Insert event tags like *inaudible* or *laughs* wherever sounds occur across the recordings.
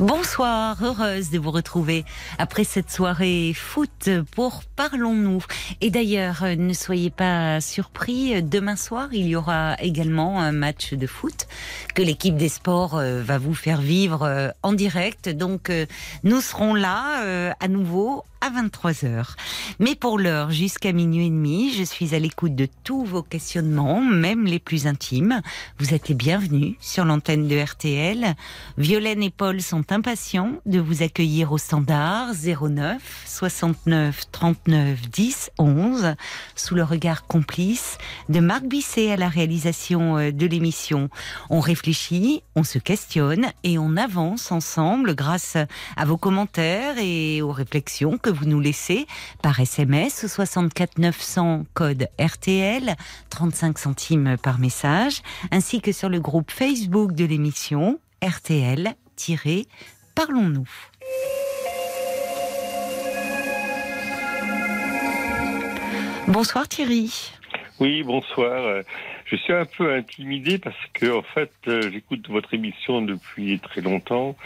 Bonsoir, heureuse de vous retrouver après cette soirée foot pour Parlons-nous. Et d'ailleurs, euh, ne soyez pas surpris, demain soir, il y aura également un match de foot que l'équipe des sports euh, va vous faire vivre euh, en direct. Donc, nous serons là à nouveau à 23h. Mais pour l'heure, jusqu'à minuit et demi, je suis à l'écoute de tous vos questionnements, même les plus intimes. Vous êtes les bienvenus sur l'antenne de RTL. Violaine et Paul sont impatients de vous accueillir au standard 09 69 39 10 11 sous le regard complice de Marc Bisset à la réalisation euh, de l'émission. On réfléchit, on se questionne et on avance ensemble grâce à vos commentaires et aux réflexions que vous nous laissez par SMS 64 900 code RTL 35 centimes par message ainsi que sur le groupe Facebook de l'émission RTL-Parlons-nous. Bonsoir Thierry. Oui, bonsoir. Je suis un peu intimidé parce que, en fait, euh, j'écoute votre émission depuis très longtemps.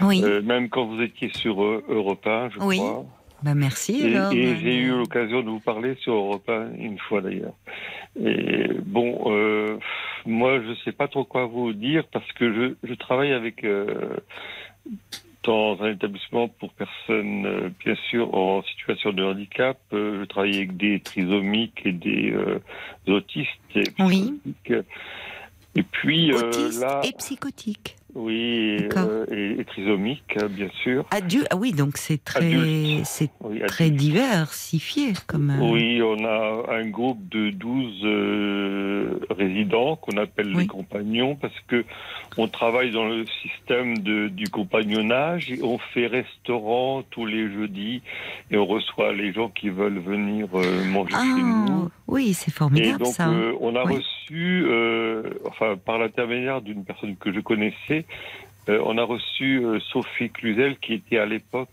Oui. Euh, même quand vous étiez sur euh, Europe 1, je Oui. crois. Bah merci Et, et j'ai eu l'occasion de vous parler sur Europe 1 une fois d'ailleurs. Et bon, euh, moi, je sais pas trop quoi vous dire parce que je, je travaille avec euh, dans un établissement pour personnes, euh, bien sûr, en situation de handicap. Je travaille avec des trisomiques et des autistes. Et, Oui. psychotiques. Et puis Autiste là, et psychotique. Oui, euh, et, et trisomique, bien sûr. Adu- ah oui, donc c'est très, Adulte. c'est Oui, très diversifié comme. euh, Oui, on a un groupe de 12 euh, résidents qu'on appelle Oui. les compagnons parce que on travaille dans le système de, du compagnonnage. Et on fait restaurant tous les jeudis et on reçoit les gens qui veulent venir euh, manger chez Ah, nous. Oui, c'est Et formidable donc, ça. euh, on a Oui. reçu, euh, enfin, par l'intermédiaire d'une personne que je connaissais, euh, on a reçu Sophie Cluzel, qui était à l'époque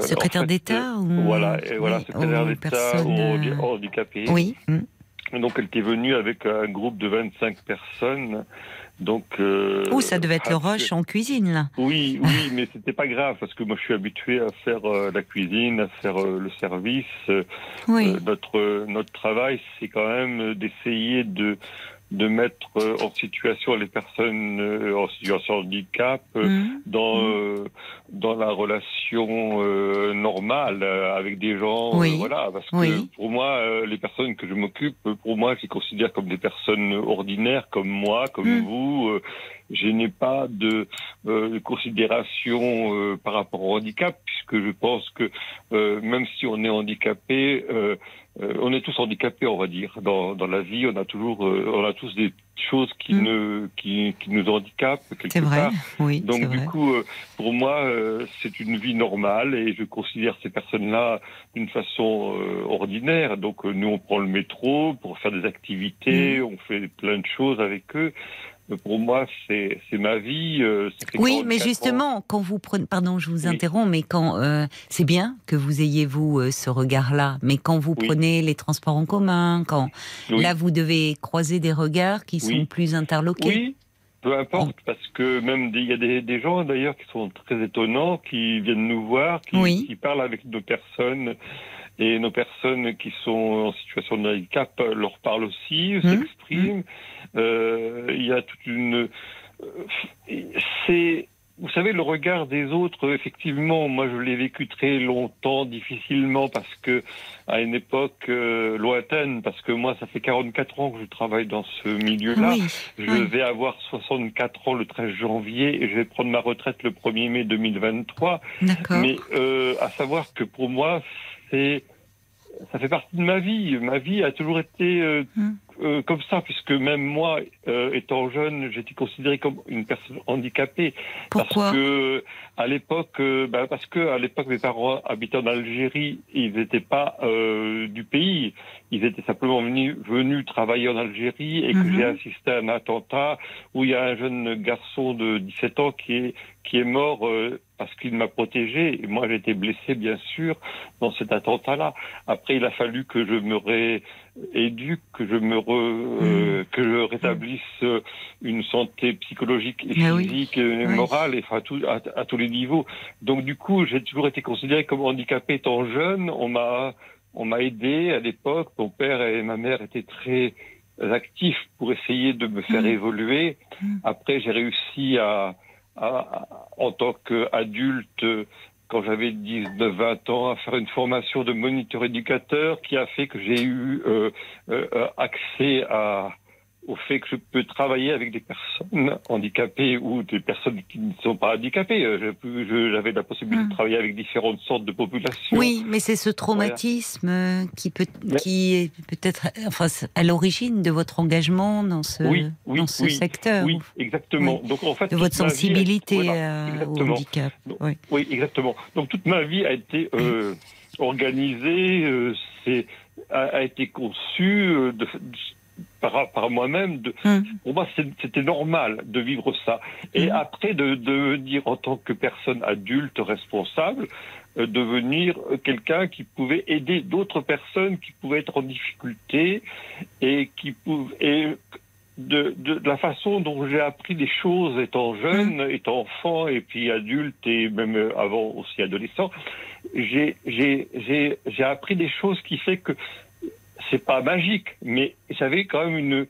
Secrétaire en fait, d'État ou- Voilà, et voilà, oui, secrétaire d'État aux handi- handicapés. Oui. mm. Et Donc, elle était venue avec un groupe de 25 personnes. Donc, euh, Ouh, ça devait être le rush en cuisine là. oui, *laughs* oui, mais c'était pas grave parce que moi je suis habitué à faire euh, la cuisine, à faire euh, le service. Euh, Oui. notre notre travail, c'est quand même d'essayer de de mettre euh, en situation les personnes euh, en situation de handicap euh, Mm. dans Mm. euh, dans la relation euh, normale euh, avec des gens. euh, Oui. voilà, parce que Oui. pour moi, euh, les personnes que je m'occupe, pour moi, je les considère comme des personnes ordinaires, comme moi, comme Mm. vous. Je n'ai pas de, euh, de considération euh, par rapport au handicap, puisque je pense que euh, même si on est handicapé, euh, euh, on est tous handicapés, on va dire. Dans, dans la vie, on a toujours, euh, on a tous des choses qui Mm. ne, qui, qui nous handicapent quelque C'est vrai. part. Oui, Donc du vrai. coup, euh, pour moi, euh, c'est une vie normale et je considère ces personnes-là d'une façon euh, ordinaire. Donc euh, nous, on prend le métro pour faire des activités, Mm. on fait plein de choses avec eux. Pour moi, c'est ma vie. euh, Oui, 44 mais ans. justement, quand vous prenez, pardon, je vous Oui. interromps, mais quand euh, c'est bien que vous ayez vous euh, ce regard-là, mais quand vous Oui. prenez les transports en commun, quand Oui. là vous devez croiser des regards qui sont plus interloqués. Oui, peu importe, Oh. parce que même il y a des, des gens d'ailleurs qui sont très étonnants, qui viennent nous voir, qui, parlent avec nos personnes. Et nos personnes qui sont en situation de handicap leur parlent aussi, Mmh. s'expriment. Euh, Il y a toute une... euh, C'est... Vous savez, le regard des autres, effectivement, moi je l'ai vécu très longtemps, difficilement, parce que à une époque euh, lointaine, parce que moi ça fait 44 ans que je travaille dans ce milieu-là. Oui, Je oui. vais avoir 64 ans le 13 janvier et je vais prendre ma retraite le 1er mai 2023. d'accord. Mais euh, à savoir que pour moi, c'est ça fait partie de ma vie. Ma vie a toujours été euh, Hmm. Euh, comme ça, puisque même moi, euh, étant jeune, j'étais considéré comme une personne handicapée. Pourquoi Parce que à l'époque, euh, ben, parce que à l'époque, mes parents habitant en Algérie, ils n'étaient pas euh, du pays. Ils étaient simplement venus, venus travailler en Algérie et que Mhm. j'ai assisté à un attentat où il y a un jeune garçon de 17 ans qui est qui est mort euh, parce qu'il m'a protégé et moi j'ai été blessé bien sûr dans cet attentat-là. Après il a fallu que je me rééduque, que je me re, euh, que je rétablisse euh, une santé psychologique et oui. physique et Oui. morale et enfin tout, à, à tous les niveaux. Donc du coup j'ai toujours été considéré comme handicapé étant jeune. On m'a on m'a aidé à l'époque. Mon père et ma mère étaient très actifs pour essayer de me faire Mhm. évoluer. Mhm. Après, j'ai réussi à- en tant qu'adulte, quand j'avais 19-20 ans, à faire une formation de moniteur éducateur qui a fait que j'ai eu euh, euh, euh, accès à, au fait que je peux travailler avec des personnes handicapées ou des personnes qui ne sont pas handicapées. Euh, J'avais la possibilité de travailler avec différentes sortes de populations. Oui, mais c'est ce traumatisme euh, qui peut, Mais- qui est peut-être, enfin, à l'origine de votre engagement dans ce, Oui, oui, dans ce oui, secteur, Oui, exactement. Donc en fait, de votre vie, sensibilité voilà, euh, au handicap. Donc, Oui. Exactement. Donc toute ma vie a été euh, organisée, euh, a, a été conçue euh, de, par, par moi-même. Hum. pour moi, c'était normal de vivre ça. Et Mhm. après, de devenir en tant que personne adulte responsable, euh, devenir quelqu'un qui pouvait aider d'autres personnes qui pouvaient être en difficulté et qui pouvaient. Et de, de, de la façon dont j'ai appris les choses étant jeune, étant enfant et puis adulte et même avant aussi adolescent, j'ai j'ai j'ai j'ai appris des choses qui fait que c'est pas magique, mais j'avais quand même une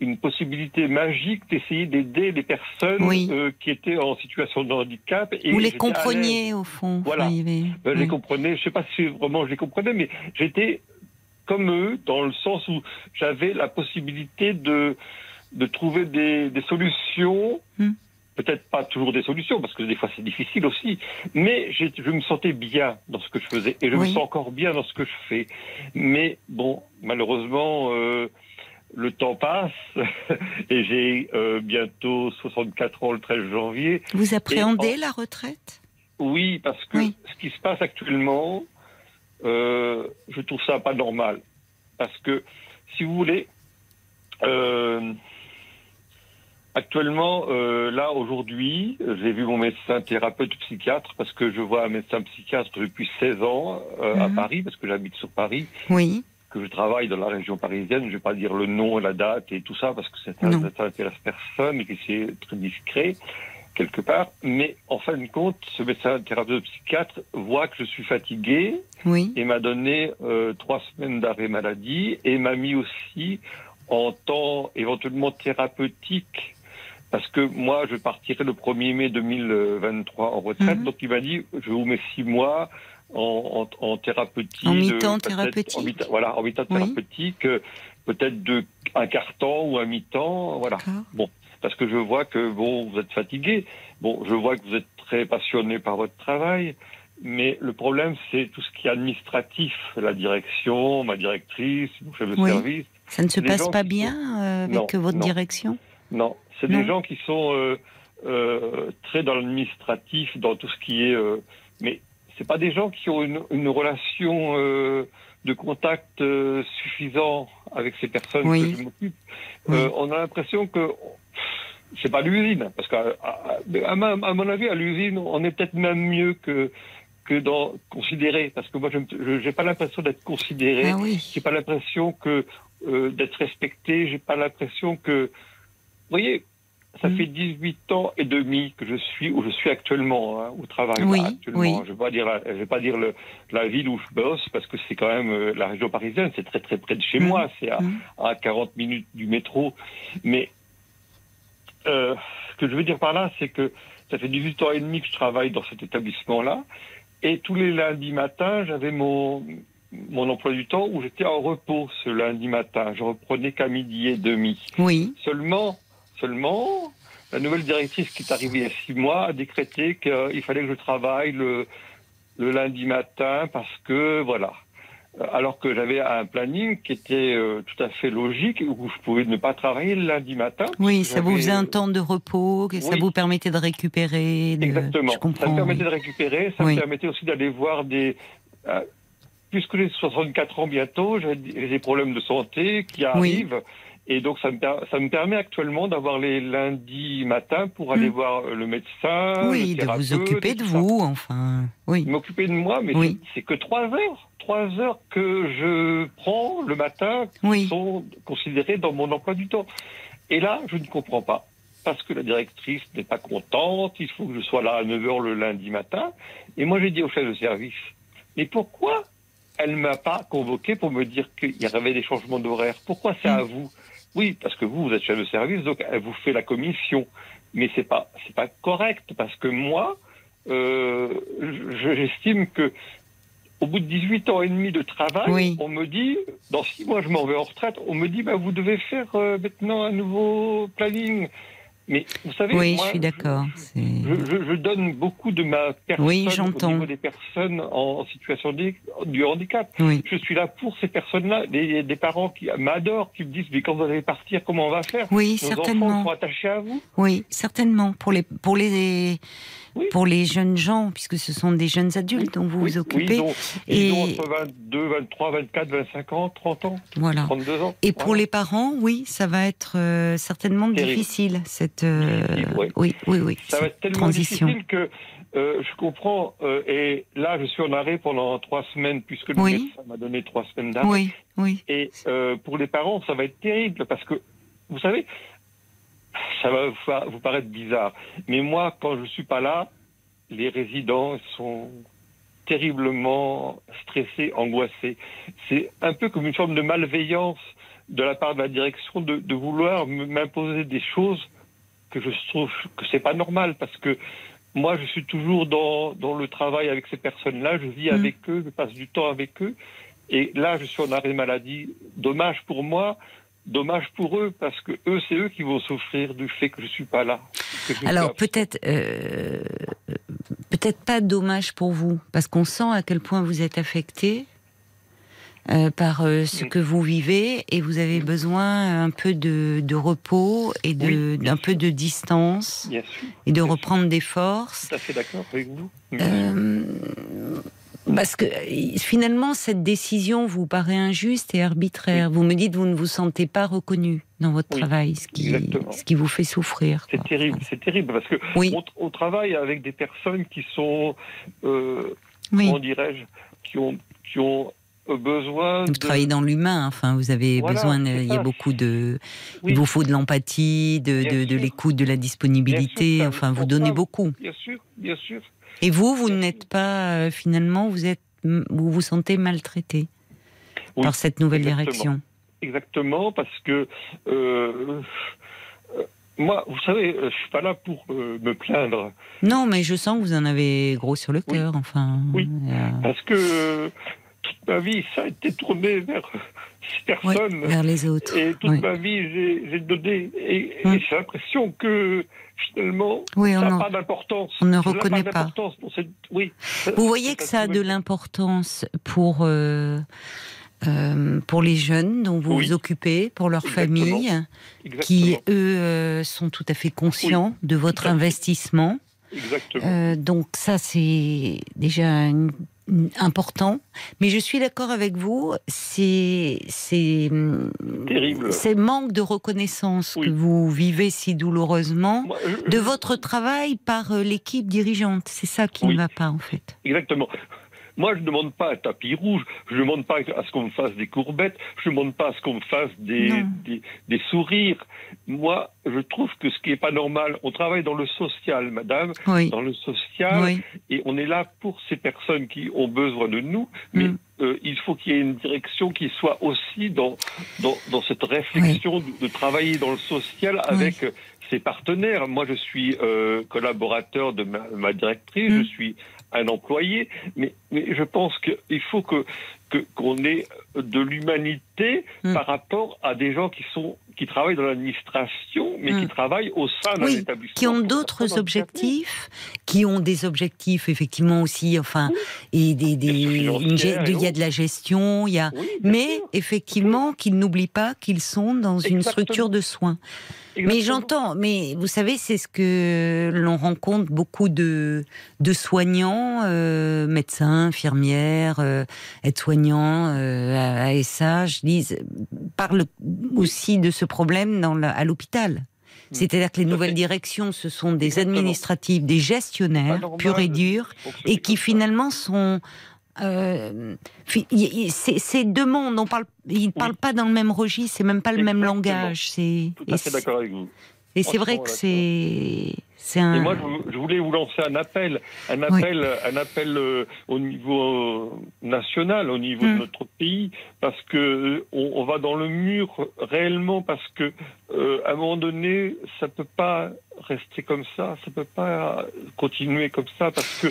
une possibilité magique d'essayer d'aider les personnes Oui. euh, qui étaient en situation de handicap. Et Vous les compreniez au fond. Voilà. avait- Ben, Je les oui. comprenais, je sais pas si vraiment je les comprenais, mais j'étais comme eux dans le sens où j'avais la possibilité de de trouver des, des solutions. Hmm. Peut-être pas toujours des solutions, parce que des fois c'est difficile aussi, mais je me sentais bien dans ce que je faisais, et je me sens encore bien dans ce que je fais. Mais bon, malheureusement, euh, le temps passe, *laughs* et j'ai euh, bientôt 64 ans le 13 janvier, Vous appréhendez la retraite? Oui, parce que Oui. ce qui se passe actuellement, euh, je trouve ça pas normal. Parce que, si vous voulez, actuellement, euh, là, aujourd'hui, j'ai vu mon médecin thérapeute psychiatre, parce que je vois un médecin psychiatre depuis 16 ans euh, à Mhm. Paris, parce que j'habite sur Paris, Oui. que je travaille dans la région parisienne. Je vais pas dire le nom, la date et tout ça, parce que ça n'intéresse personne et que c'est très discret quelque part. Mais en fin de compte, ce médecin thérapeute psychiatre voit que je suis fatigué Oui. et m'a donné euh, trois semaines d'arrêt maladie et m'a mis aussi en temps éventuellement thérapeutique parce que moi je partirai le 1er mai 2023 en retraite Mhm. donc il m'a dit je vous mets six mois en, en, en thérapeutique En mi-temps euh, peut-être thérapeutique. en mi-temps- voilà en mi-temps Oui. thérapeutique euh, peut-être de un quart temps ou un mi-temps voilà D'accord. parce que je vois que bon, vous êtes fatigué. Bon, je vois que vous êtes très passionné par votre travail, mais le problème c'est tout ce qui est administratif, la direction, ma directrice, mon chef de Oui. service. Ça ne se passe pas bien euh, avec Non, votre non. direction? Non, c'est des gens qui sont euh, euh, très dans l'administratif, dans tout ce qui est. euh, mais c'est pas des gens qui ont une, une relation de contact suffisant avec ces personnes Oui. que je m'occupe. Oui. On a l'impression que c'est pas l'usine, parce qu'à à, mon avis, à l'usine, on est peut-être même mieux que que dans considéré, parce que moi, je n'ai pas l'impression d'être considéré. Ah oui. J'ai pas l'impression que euh, d'être respecté. J'ai pas l'impression que. Vous voyez, ça Mm. fait 18 ans et demi que je suis où je suis actuellement hein, au travail. là, Oui, actuellement. oui. Je vais pas dire, la- je vais pas dire le, la ville où je bosse parce que c'est quand même euh, la région parisienne. C'est très très près de chez Mm. moi. C'est à, Mm. à 40 minutes du métro. Mais euh, ce que je veux dire par là, c'est que ça fait 18 ans et demi que je travaille dans cet établissement-là. Et tous les lundis matins, j'avais mon, mon emploi du temps où j'étais en repos ce lundi matin. Je reprenais qu'à midi et demi. Oui. Seulement, seulement, la nouvelle directrice qui est arrivée il y a six mois a décrété qu'il fallait que je travaille le, le lundi matin parce que, voilà. alors que j'avais un planning qui était euh, tout à fait logique, où je pouvais ne pas travailler le lundi matin. Oui, ça vous faisait un temps de repos, que ça vous permettait de récupérer. de- Exactement. Je comprends. ça me permettait oui. de récupérer, ça Oui. me permettait aussi d'aller voir des... euh, puisque j'ai 64 ans bientôt, j'ai des problèmes de santé qui arrivent. Et donc, ça me, per- ça me permet actuellement d'avoir les lundis matins pour aller Mm. voir le médecin. Oui, le de vous occuper de ça. vous, enfin. Oui. M'occuper de moi, mais Oui. c'est- que trois heures. Trois heures que je prends le matin Oui. sont considérées dans mon emploi du temps. Et là, je ne comprends pas. Parce que la directrice n'est pas contente, il faut que je sois là à 9h le lundi matin. Et moi, j'ai dit au chef de service, mais pourquoi elle ne m'a pas convoqué pour me dire qu'il y avait des changements d'horaire? Pourquoi c'est à Mm. vous? Oui, parce que vous, vous êtes chef de service, donc elle vous fait la commission. Mais c'est pas, c'est pas correct, parce que moi, euh, je- j'estime que au bout de 18 ans et demi de travail, Oui. on me dit, dans six mois je m'en vais en retraite, on me dit, bah, vous devez faire euh, maintenant un nouveau planning. Mais vous savez, Oui, moi, je suis d'accord. Je, je- je donne beaucoup de ma personne Oui, au niveau des personnes en situation de, du handicap. Oui. Je suis là pour ces personnes-là, des, parents qui m'adorent, qui me disent, mais quand vous allez partir, comment on va faire? Oui, Nos enfants certainement. sont attachés à vous? Oui, certainement. Pour les, pour les, Oui. pour les jeunes gens, puisque ce sont des jeunes adultes dont vous Oui, vous occupez. Oui, ils ont, ils ont Et- entre 22, 23, 24, 25 ans, 30 ans, Voilà. 32 ans. Et pour Voilà. les parents, oui, ça va être euh, certainement Terrible. difficile cette. euh, oui. oui, oui, oui. Ça va être tellement transition. difficile que euh, je comprends. euh, et là, je suis en arrêt pendant trois semaines, puisque le médecin m'a donné trois semaines d'arrêt. Oui, oui. Et euh, pour les parents, ça va être terrible parce que, vous savez, ça va vous, paraître bizarre. Mais moi, quand je suis pas là, les résidents sont terriblement stressés, angoissés. C'est un peu comme une forme de malveillance de la part de la direction de, de vouloir m'imposer des choses que je trouve que c'est pas normal parce que moi, je suis toujours dans, dans le travail avec ces personnes-là, je vis Mm. avec eux, je passe du temps avec eux. Et là, je suis en arrêt maladie. Dommage pour moi, dommage pour eux, parce que eux, c'est eux qui vont souffrir du fait que je suis pas là. Alors peut-être, euh, peut-être pas dommage pour vous, parce qu'on sent à quel point vous êtes affecté euh, par euh, ce Mm. que vous vivez et vous avez besoin un peu de, de repos et de- Oui, bien d'un peu de distance Bien sûr, et de sûr. reprendre des forces. tout à fait d'accord avec vous. Euh, parce que euh, finalement, cette décision vous paraît injuste et arbitraire. Vous me dites vous ne vous sentez pas reconnu dans votre Oui, travail, ce qui, exactement. ce qui vous fait souffrir. C'est terrible, c'est terrible, parce que Oui, on, on travaille avec des personnes qui sont, euh, oui. comment dirais-je, qui ont, qui ont euh, besoin Vous de... travaillez dans l'humain, enfin, vous avez Voilà, besoin, c'est il y a beaucoup de, Oui. il vous faut de l'empathie, de, l'écoute, de la disponibilité, sûr, enfin, vous donnez beaucoup. Bien sûr, bien sûr. Et vous, vous n'êtes pas, euh, finalement, vous êtes, vous vous sentez maltraité Oui, par cette nouvelle exactement. direction. Exactement, parce que euh, euh, moi, vous savez, je suis pas là pour euh, me plaindre, Non, mais je sens que vous en avez gros sur le Oui. cœur, enfin. Oui. parce que toute ma vie, ça a été tourné vers ouais, personnes. vers les autres. Et toute ma vie, j'ai donné. Et, et j'ai l'impression que finalement, Oui, ça n'a pas d'importance. on ne Ça reconnaît pas. d'importance pour cette- Oui. Vous voyez que ça a de l'importance pour, euh, euh, pour les jeunes dont vous Oui. vous occupez, pour leur Exactement. famille, qui, eux, euh, sont tout à fait conscients de votre investissement. Exactement. Euh, donc ça, c'est déjà une- important. Mais je suis d'accord avec vous, c'est Terrible. ces manques de reconnaissance Oui. que vous vivez si douloureusement Moi, je- de votre travail par euh, l'équipe dirigeante. C'est ça qui Oui. ne va pas en fait. Exactement. Moi, je ne demande pas un tapis rouge, je ne demande pas à ce qu'on me fasse des courbettes, je ne demande pas à ce qu'on me fasse des, des, des sourires. Moi, je trouve que ce qui n'est pas normal, on travaille dans le social, madame, Oui. dans le social, Oui. et on est là pour ces personnes qui ont besoin de nous, mais Mm. euh, il faut qu'il y ait une direction qui soit aussi dans, dans, dans cette réflexion de, de travailler dans le social avec euh, ses partenaires. Moi, je suis euh, collaborateur de ma, ma directrice, Mm. je suis un employé, mais, mais je pense qu'il faut que qu'on ait de l'humanité Mm. par rapport à des gens qui sont qui travaillent dans l'administration, mais Mm. qui travaillent au sein d'un Oui, établissement. qui ont d'autres objectifs, qui ont des objectifs effectivement aussi, enfin, et des, des une il y a de la gestion, il y a, Oui, mais sûr. effectivement qu'ils n'oublient pas qu'ils sont dans une structure de soins. Mais j'entends, mais vous savez, c'est ce que l'on rencontre beaucoup de, de soignants, euh, médecins, infirmières, euh, aides-soignants, euh, ASH, disent, parlent aussi de ce problème dans la- à l'hôpital. C'est-à-dire que les nouvelles directions, ce sont des administratifs, des gestionnaires, purs et durs, et qui finalement sont euh, c'est deux mondes. On parle, ils ne parlent pas dans le même registre. C'est même pas le même langage. C'est Tout et à fait c'est- d'accord avec vous. Et c'est vrai que c'est un. Et moi, je, voulais vous lancer un appel, un appel, un appel euh, au niveau euh, national, au niveau Mm. de notre pays, parce que euh, on, on va dans le mur réellement, parce que euh, à un moment donné, ça peut pas rester comme ça, ça peut pas continuer comme ça, parce que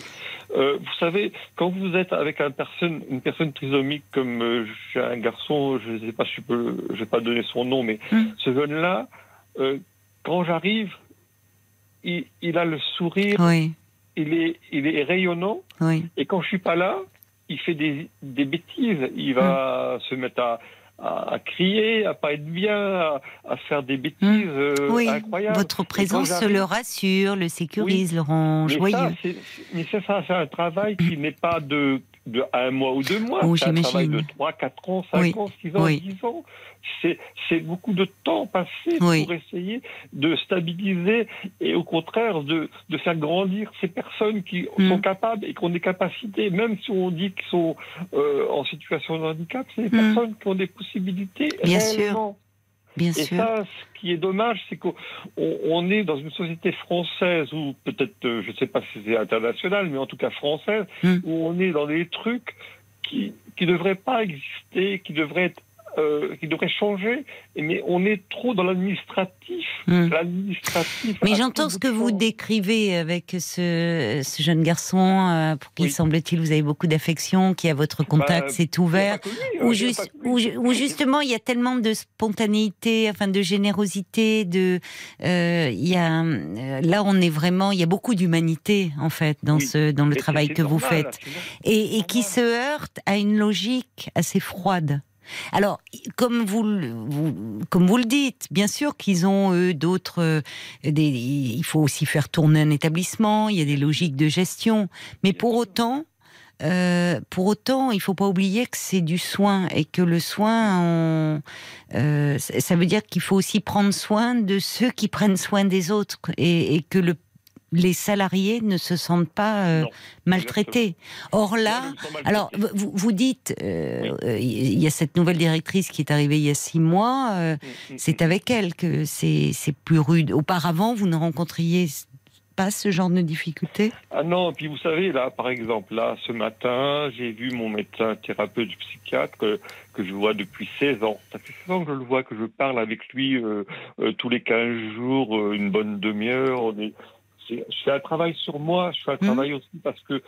euh, vous savez, quand vous êtes avec un personne, une personne trisomique comme un garçon, je ne sais pas si je peux, je vais pas donner son nom, mais Mm. ce jeune-là, euh, quand j'arrive, il, il a le sourire, Oui, il est, il est rayonnant, oui, et quand je suis pas là, il fait des, des bêtises. Il va se mettre à, à, à crier, à pas être bien, à, à faire des bêtises euh, oui. incroyables. Votre présence le rassure, le sécurise, le rend mais ça, c'est un travail qui n'est pas de, de un mois ou deux mois. Oh, c'est un travail de j'imagine. 3, 4 ans, 5 Oui, ans, 6 ans, oui. 10 ans. C'est, c'est beaucoup de temps passé Oui. pour essayer de stabiliser et au contraire de, de faire grandir ces personnes qui Mm. sont capables et qui ont des capacités, même si on dit qu'ils sont euh, en situation de handicap, c'est des Mm. personnes qui ont des possibilités Bien sûr. Bien Et sûr. ça, ce qui est dommage, c'est qu'on on- on est dans une société française, ou peut-être, euh, je ne sais pas si c'est international, mais en tout cas française, Hmm. où on est dans des trucs qui qui devraient pas exister, qui devraient être, euh, qui devraient changer, mais on est trop dans l'administratif. L'administratif. Mais j'entends ce que vous décrivez avec ce, ce jeune garçon, euh, pour qui Oui. semble-t-il vous avez beaucoup d'affection, qui à votre contact Bah, y a ouvert. Où, a ju- justement il y a tellement de spontanéité, enfin de générosité, de euh, il y a là on est vraiment il y a beaucoup d'humanité en fait dans Oui. ce dans le Et travail c'est que vous faites c'est et, et qui se heurte à une logique assez froide. Alors, comme vous, comme vous le dites, bien sûr qu'ils ont eux d'autres. euh, il faut aussi faire tourner un établissement. Il y a des logiques de gestion, mais pour autant, euh, pour autant, il faut pas oublier que c'est du soin et que le soin, on- euh, ça ça veut dire qu'il faut aussi prendre soin de ceux qui prennent soin des autres et, et que le, les salariés ne se sentent pas euh, Non, maltraités. Or là, alors, vous, vous dites, euh, il y a cette nouvelle directrice qui est arrivée il y a six mois. euh, Mm, mm, c'est avec elle que c'est plus rude. Auparavant, vous ne rencontriez pas ce genre de difficultés? Ah non, puis vous savez, là, par exemple, là, ce matin, j'ai vu mon médecin thérapeute psychiatre que, que je vois depuis 16 ans. Ça fait 16 ans que je le vois, que je parle avec lui euh, euh, tous les 15 jours, euh, une bonne demi-heure. On est, c'est- je fais un travail sur moi, je fais un Mhm. travail aussi parce que,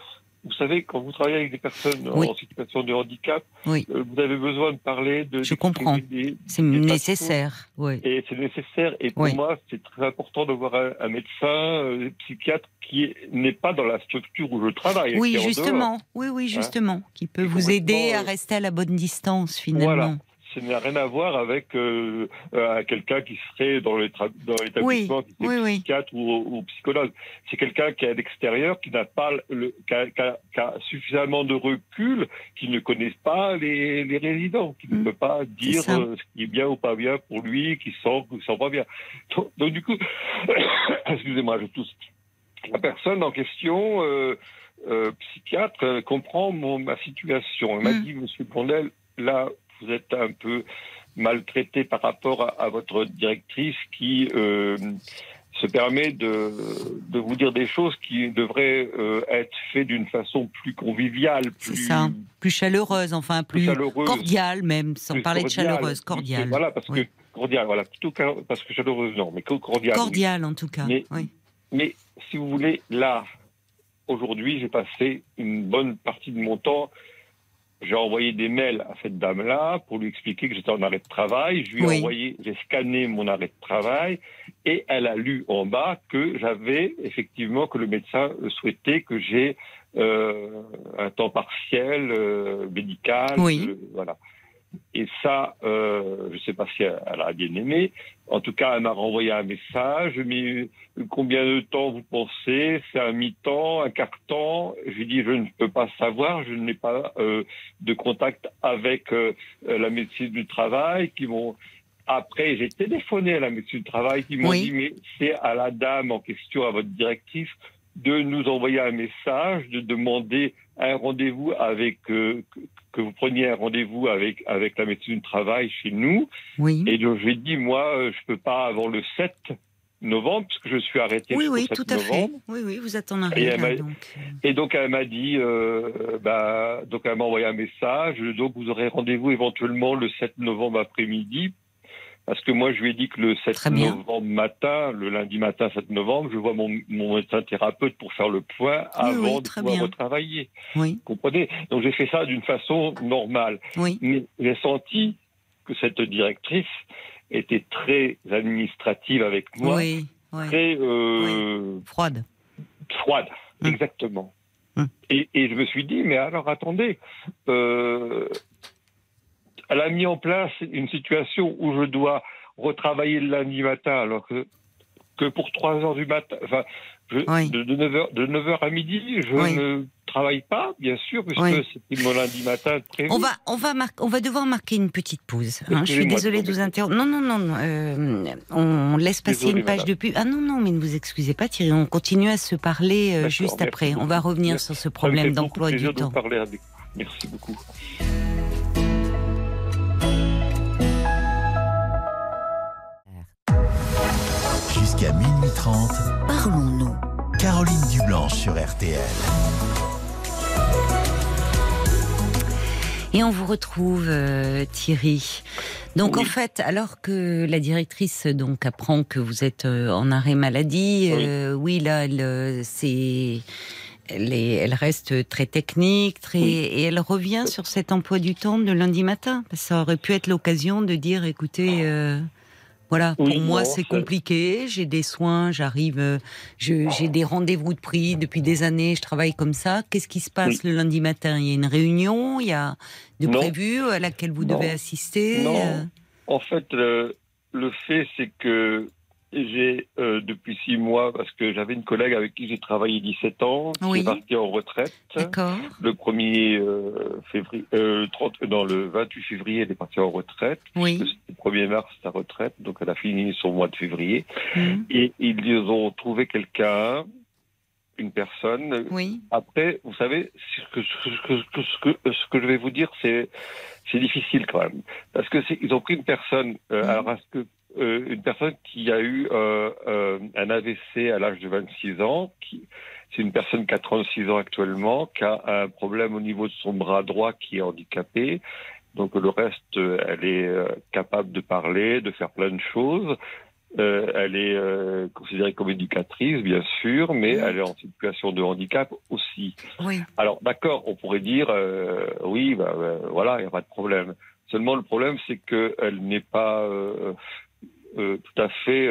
vous savez, quand vous travaillez avec des personnes Oui. en situation de handicap, Oui. euh, vous avez besoin de parler, de... Je comprends. C'est nécessaire. Oui. et c'est nécessaire. Et pour moi, c'est très important de voir un, un médecin, euh, psychiatre qui est- n'est pas dans la structure où je travaille. Oui, justement. Oui, oui, justement. Qui peut vous aider à euh, rester à la bonne distance, finalement. Voilà. Ça n'a rien à voir avec euh, euh, quelqu'un qui serait dans l'établissement, oui, oui. psychiatre ou, ou psychologue. C'est quelqu'un qui est à l'extérieur, qui n'a pas le, qui a, qui a- qui a suffisamment de recul, qui ne connaît pas les, les résidents, qui ne Mm. peut pas dire euh, ce qui est bien ou pas bien pour lui, qui sent ou qui sent pas bien. Donc, donc, du coup, *coughs* excusez-moi, je tousse. La personne en question, euh, psychiatre, euh, comprend mon, ma situation. Elle m'a Mm. dit, Monsieur Blondel, là, vous êtes un peu maltraité par rapport à, à votre directrice qui euh, se permet de, de vous dire des choses qui devraient euh, être faites d'une façon plus conviviale, plus, ça. Plus chaleureuse, enfin, plus plus chaleureuse. cordiale même, sans parler de chaleureuse, cordiale. Voilà, parce Oui. que cordiale, voilà, plutôt que parce que chaleureuse, non, mais co- cordiale. oui. Cordiale, en tout cas. Mais- oui. Mais si vous voulez, là, aujourd'hui, j'ai passé une bonne partie de mon temps. J'ai envoyé des mails à cette dame-là pour lui expliquer que j'étais en arrêt de travail. Je lui ai Oui. envoyé, j'ai scanné mon arrêt de travail et elle a lu en bas que j'avais effectivement que le médecin souhaitait que j'ai euh, un temps partiel euh, médical. Oui. euh, voilà. Et ça, euh, je ne sais pas si elle, a bien aimé. En tout cas, elle m'a renvoyé un message. Mais combien de temps vous pensez? C'est un mi-temps, un quart-temps? Je lui dis, je ne peux pas savoir. Je n'ai pas euh, de contact avec euh, la médecine du travail qui m'ont. Après, j'ai téléphoné à la médecine du travail qui m'ont Oui. dit, mais c'est à la dame en question, à votre directif, de nous envoyer un message, de demander un rendez-vous avec euh, que, vous preniez un rendez-vous avec avec la médecine du travail chez nous. Oui. Et donc je lui ai dit moi euh, je peux pas avant le 7 novembre parce que je suis arrêté Oui, oui, 7 tout à fait. Oui, oui, vous êtes en Et arrêt. elle là, m'a- donc, euh, Et donc elle m'a dit euh, bah donc elle m'a envoyé un message donc vous aurez rendez-vous éventuellement le 7 novembre après-midi. Parce que moi, je lui ai dit que le 7 Très bien. novembre matin, le lundi matin 7 novembre, je vois mon, mon médecin thérapeute pour faire le point Oui, oui, avant de pouvoir bien. retravailler. Oui, Vous comprenez? Donc j'ai fait ça d'une façon normale. oui, Mais j'ai senti que cette directrice était très administrative avec moi, oui, oui. très euh, Froide. froide, Hum. exactement. Hum. Et, et je me suis dit, mais alors attendez, euh, elle a mis en place une situation où je dois retravailler le lundi matin, alors que, que pour 3 heures du matin, enfin, je- Oui. de, 9h, de 9h à midi, je Oui. ne travaille pas, bien sûr, puisque Oui. c'était mon lundi matin prévu. On va, on va, on va devoir marquer une petite pause. hein. Je suis désolée de vous interrompre. Non, non, non. euh, on laisse passer Désolé, une page madame. de pub. Ah non, non, mais ne vous excusez pas, Thierry. On continue à se parler euh, juste merci après. On va revenir Merci. sur ce problème d'emploi du de vous temps. parler avec vous. Merci beaucoup. parlons-nous. Caroline Dublanche sur RTL. Et on vous retrouve, euh, Thierry. Donc en fait, alors que la directrice donc apprend que vous êtes euh, en arrêt maladie, oui, euh, là, elle, elle, reste très technique, très, et elle revient sur cet emploi du temps de lundi matin. Ça aurait pu être l'occasion de dire, écoutez, voilà, Oui, pour moi c'est compliqué, j'ai des soins, j'arrive, euh, j'ai des rendez-vous de prix depuis des années, je travaille comme ça. Qu'est-ce qui se passe le lundi matin? Il y a une réunion, il y a de prévu à laquelle vous Non. devez assister Non. euh, En fait, le, le fait, c'est que j'ai, euh, depuis six mois, parce que j'avais une collègue avec qui j'ai travaillé 17 ans, qui Oui. est partie en retraite. D'accord. Le 1er euh, février, euh, le 30, non, le 28 février, elle est partie en retraite. Oui. Le 1er mars, sa retraite, donc elle a fini son mois de février. Mhm. Et ils ont trouvé quelqu'un, une personne. Oui. Après, vous savez, ce que, ce ce ce ce je vais vous dire, c'est c'est difficile quand même, parce que ils ont pris une personne, euh, Mhm. alors est-ce que euh, une personne qui a eu euh, euh, un AVC à l'âge de 26 ans, qui c'est une personne qui a 36 ans actuellement, qui a un problème au niveau de son bras droit qui est handicapé. Donc le reste, elle est capable de parler, de faire plein de choses. Euh, elle est euh, considérée comme éducatrice, bien sûr, mais elle est en situation de handicap aussi. Oui. Alors d'accord, on pourrait dire euh, oui, bah, euh, voilà, il n'y a pas de problème. Seulement le problème, c'est qu'elle n'est pas tout à fait.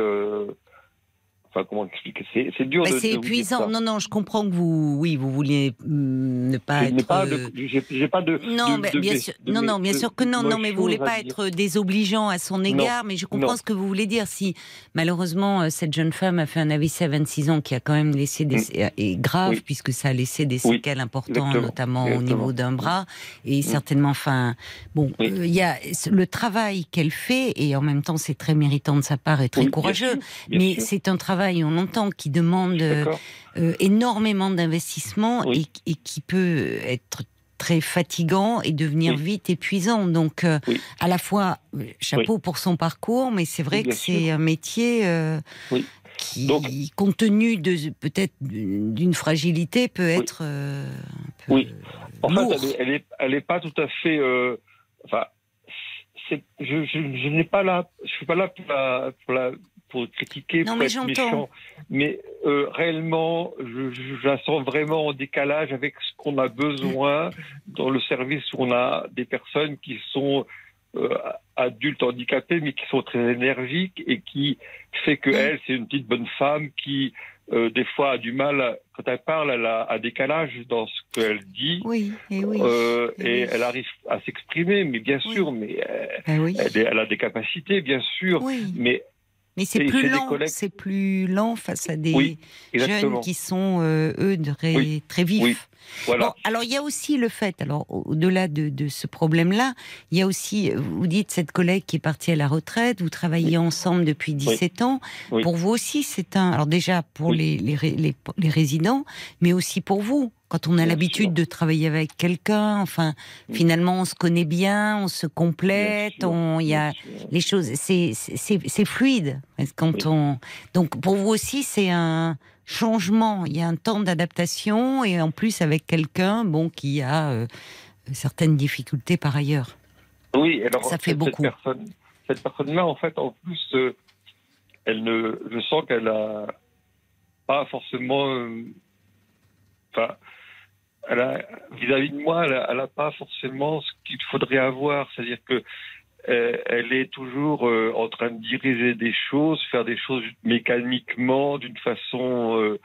Euh, Enfin, comment expliquer? C'est c'est dur Bah, de. c'est épuisant. Non, non, je comprends que vous, oui, vous vouliez hum, ne pas Je être. pas euh, de. J'ai j'ai pas de. Non, de- bien sûr, non, non, bien sûr que non, non, mais vous voulez pas dire. être désobligeant à son égard, mais je comprends Non. ce que vous voulez dire. Si malheureusement euh, cette jeune femme a fait un AVC à 26 ans, qui a quand même laissé des et grave Mm. Oui. puisque ça a laissé des Oui, séquelles importantes, exactement, notamment au niveau d'un bras, et Mm. certainement, enfin, bon, Oui. euh, il y a le travail qu'elle fait, et en même temps, c'est très méritant de sa part et très bien courageux. sûr, bien mais c'est un travail, on entend, qui demande euh, euh, énormément d'investissement Oui. et, et qui peut être très fatigant et devenir Oui. vite épuisant. Donc, euh, Oui. à la fois, chapeau pour son parcours, mais c'est vrai que c'est un métier euh, qui, Donc- compte tenu de peut-être d'une fragilité, peut être Oui. En lourd. fait, elle est, elle est, pas tout à fait. enfin, je, je, je n'ai pas là, je suis pas là pour la, pour la, pour critiquer, Non, pour mais être méchant. Mais euh, réellement, je, je, je la sens vraiment en décalage avec ce qu'on a besoin dans le service où on a des personnes qui sont euh, adultes handicapées, mais qui sont très énergiques et qui fait que elle, c'est une petite bonne femme qui euh, des fois a du mal à- quand elle parle, elle a un décalage dans ce qu'elle dit. Oui, et oui. Euh, et oui. elle arrive à s'exprimer, mais bien sûr, mais oui. elle, elle a des capacités, bien sûr, Oui, mais mais c'est plus lent. C'est plus lent face à des Oui, jeunes qui sont euh, eux très, Oui. très vifs. Oui. Voilà. Bon, alors il y a aussi le fait, alors au-delà de, de ce problème-là, il y a aussi, vous dites cette collègue qui est partie à la retraite, vous travaillez ensemble depuis 17 ans. Pour vous aussi, c'est un, alors déjà pour Oui. les, les, ré- les, les résidents, mais aussi pour vous. Quand on a l'habitude de travailler avec quelqu'un, enfin, Oui. finalement, on se connaît bien, on se complète, sûr, on, il y a les choses, c'est fluide. Quand Oui. on donc pour vous aussi c'est un changement, il y a un temps d'adaptation et en plus avec quelqu'un bon qui a euh, certaines difficultés par ailleurs. Oui, alors Ça fait cette beaucoup. personne, cette personne-là, en fait, en plus, euh, elle ne, je sens qu'elle a pas forcément, euh, enfin, vis-à-vis de moi, elle a, elle a pas forcément ce qu'il faudrait avoir, c'est-à-dire que euh, elle est toujours euh, en train de diriger des choses, faire des choses mécaniquement, d'une façon. euh,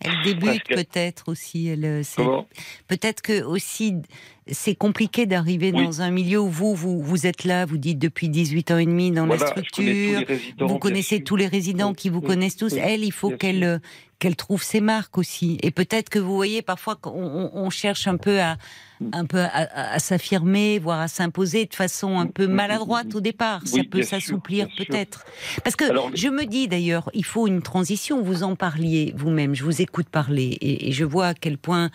Elle débute peut-être aussi. Peut-être que aussi c'est compliqué d'arriver Oui. dans un milieu où vous, vous vous êtes là, vous dites depuis 18 ans et demi dans Voilà, la connais structure. Vous connaissez sûr. tous les résidents Oui, qui vous oui, connaissent tous. Elle, il faut qu'elle qu'elle trouve ses marques aussi. Et peut-être que vous voyez parfois qu'on on- on cherche un peu à un peu à, s'affirmer, voire à s'imposer de façon un peu maladroite au départ. Ça peut s'assouplir peut-être. Parce que Alors, je me dis d'ailleurs, il faut une transition. Vous en parliez vous-même. Je vous écoute parler et, et je vois à quel point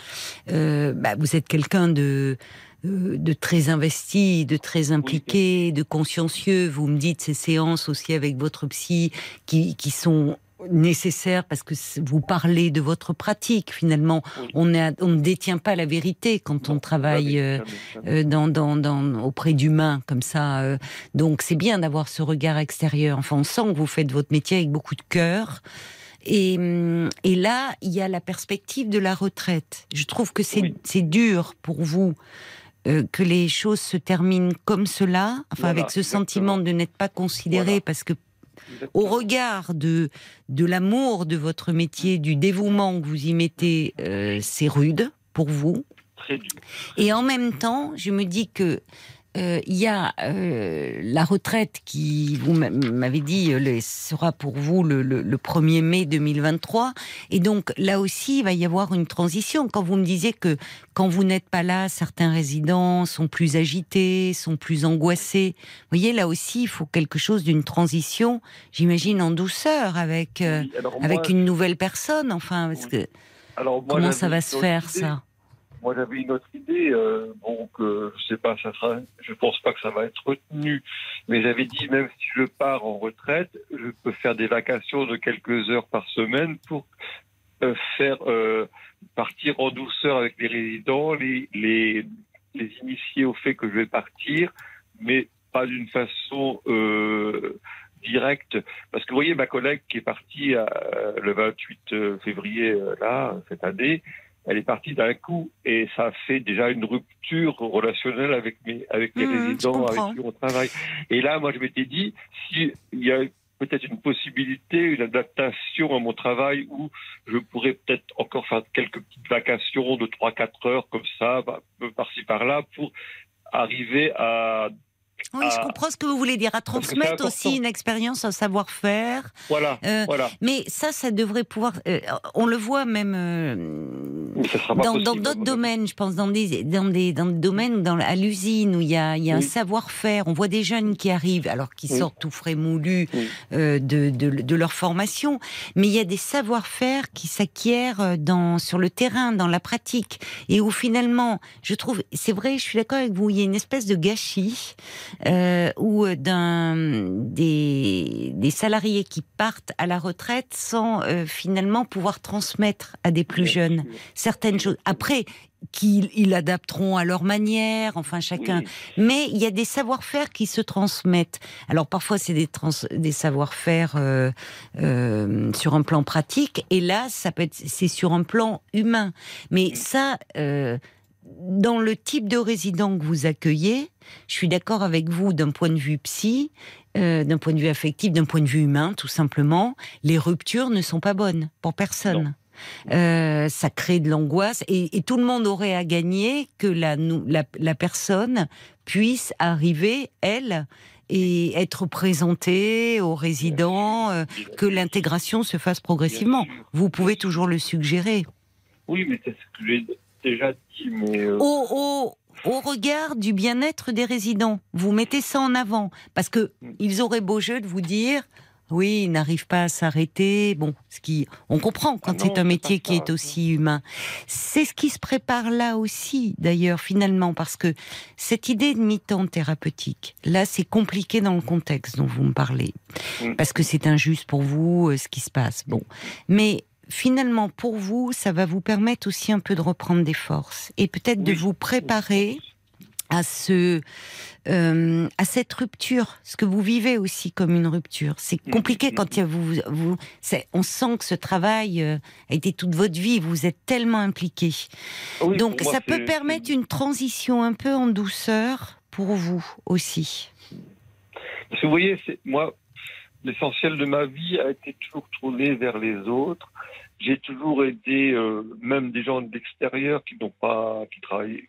euh, bah, vous êtes quelqu'un de euh, de très investi, de très impliqué, de consciencieux. Vous me dites ces séances aussi avec votre psy qui, qui sont nécessaires parce que vous parlez de votre pratique finalement. Oui. On, est, on ne détient pas la vérité quand on travaille jamais, euh, jamais, euh, dans, dans, dans, auprès d'humains comme ça. euh. Donc c'est bien d'avoir ce regard extérieur. Enfin, on sent que vous faites votre métier avec beaucoup de cœur. Et, hum, et là, il y a la perspective de la retraite. Je trouve que c'est Oui. dur pour vous euh, que les choses se terminent comme cela, enfin Voilà, avec ce sentiment de n'être pas considéré, Voilà. parce que. Au regard de, de l'amour de votre métier, du dévouement que vous y mettez, euh, c'est rude pour vous? Très dur. Et en même temps, je me dis que euh, il y a euh, la retraite qui, vous m'a- m'avez dit, euh, sera pour vous le, le- le 1er mai 2023. Et donc là aussi, il va y avoir une transition. Quand vous me disiez que quand vous n'êtes pas là, certains résidents sont plus agités, sont plus angoissés. Vous voyez, là aussi, il faut quelque chose d'une transition, j'imagine, en douceur avec, euh, Oui, avec moi, une nouvelle personne. Enfin, parce Oui. que alors moi, comment ça va se faire, ça? Moi, j'avais une autre idée. Euh, bon, que je sais pas, ça sera. Je pense pas que ça va être retenu. Mais j'avais dit, même si je pars en retraite, je peux faire des vacations de quelques heures par semaine pour euh, faire euh, partir en douceur avec les résidents, les, les initier au fait que je vais partir, mais pas d'une façon euh, directe. Parce que vous voyez, ma collègue qui est partie euh, le 28 février, euh, là, cette année, elle est partie d'un coup et ça a fait déjà une rupture relationnelle avec mes avec les Mmh, résidents avec qui on travaille. Et là, moi, je m'étais dit, s'il y a peut-être une possibilité, une adaptation à mon travail où je pourrais peut-être encore faire quelques petites vacations de 3-4 heures comme ça, bah, par-ci par-là, pour arriver à... Oui, je à- comprends ce que vous voulez dire, à transmettre aussi une expérience, un savoir-faire. Voilà, Euh, voilà. Mais ça, ça devrait pouvoir. euh, on le voit même euh, dans d'autres domaines. Je pense dans des dans des dans des domaines dans, à l'usine où il y a il y a un savoir-faire. On voit des jeunes qui arrivent, alors qui Oui. sortent tout frais moulus euh, de, de de leur formation, mais il y a des savoir-faire qui s'acquièrent euh, dans sur le terrain, dans la pratique, et où finalement, je trouve, c'est vrai, je suis d'accord avec vous, il y a une espèce de gâchis euh, ou d'un des, des salariés qui partent à la retraite sans euh, finalement pouvoir transmettre à des plus jeunes certaines choses. Après, qu'ils ils adapteront à leur manière, enfin chacun. Oui. Mais il y a des savoir-faire qui se transmettent. Alors parfois c'est des, trans- des savoir-faire euh, euh, sur un plan pratique, et là ça peut être c'est sur un plan humain. Mais ça, euh, dans le type de résident que vous accueillez, je suis d'accord avec vous d'un point de vue psy, euh, d'un point de vue affectif, d'un point de vue humain, tout simplement. Les ruptures ne sont pas bonnes pour personne. Euh, ça crée de l'angoisse et, et tout le monde aurait à gagner que la, nou- la, la personne puisse arriver, elle, et être présentée aux résidents, euh, que l'intégration se fasse progressivement. Vous pouvez toujours le suggérer. Oui, mais c'est ce que déjà dit, mais euh, Au, au, au regard du bien-être des résidents, vous mettez ça en avant parce que ils auraient beau jeu de vous dire. Oui, ils n'arrivent pas à s'arrêter. Bon, ce qui, on comprend quand Ah c'est un métier qui est aussi humain. C'est ce qui se prépare là aussi, d'ailleurs, finalement, parce que cette idée de mi-temps thérapeutique, là, c'est compliqué dans le contexte dont vous me parlez, Mm. parce que c'est injuste pour vous euh, ce qui se passe. Bon, mais finalement, pour vous, ça va vous permettre aussi un peu de reprendre des forces et peut-être de vous préparer à ce euh, à cette rupture, ce que vous vivez aussi comme une rupture. C'est Mm, compliqué mm, quand il y a vous, on sent que ce travail euh, a été toute votre vie, vous êtes tellement impliqué. oui, Donc ça peut permettre une transition un peu en douceur pour vous aussi. Que vous voyez, moi, l'essentiel de ma vie a été toujours tourné vers les autres. J'ai toujours aidé, euh, même des gens de l'extérieur qui n'ont pas, qui travaillent,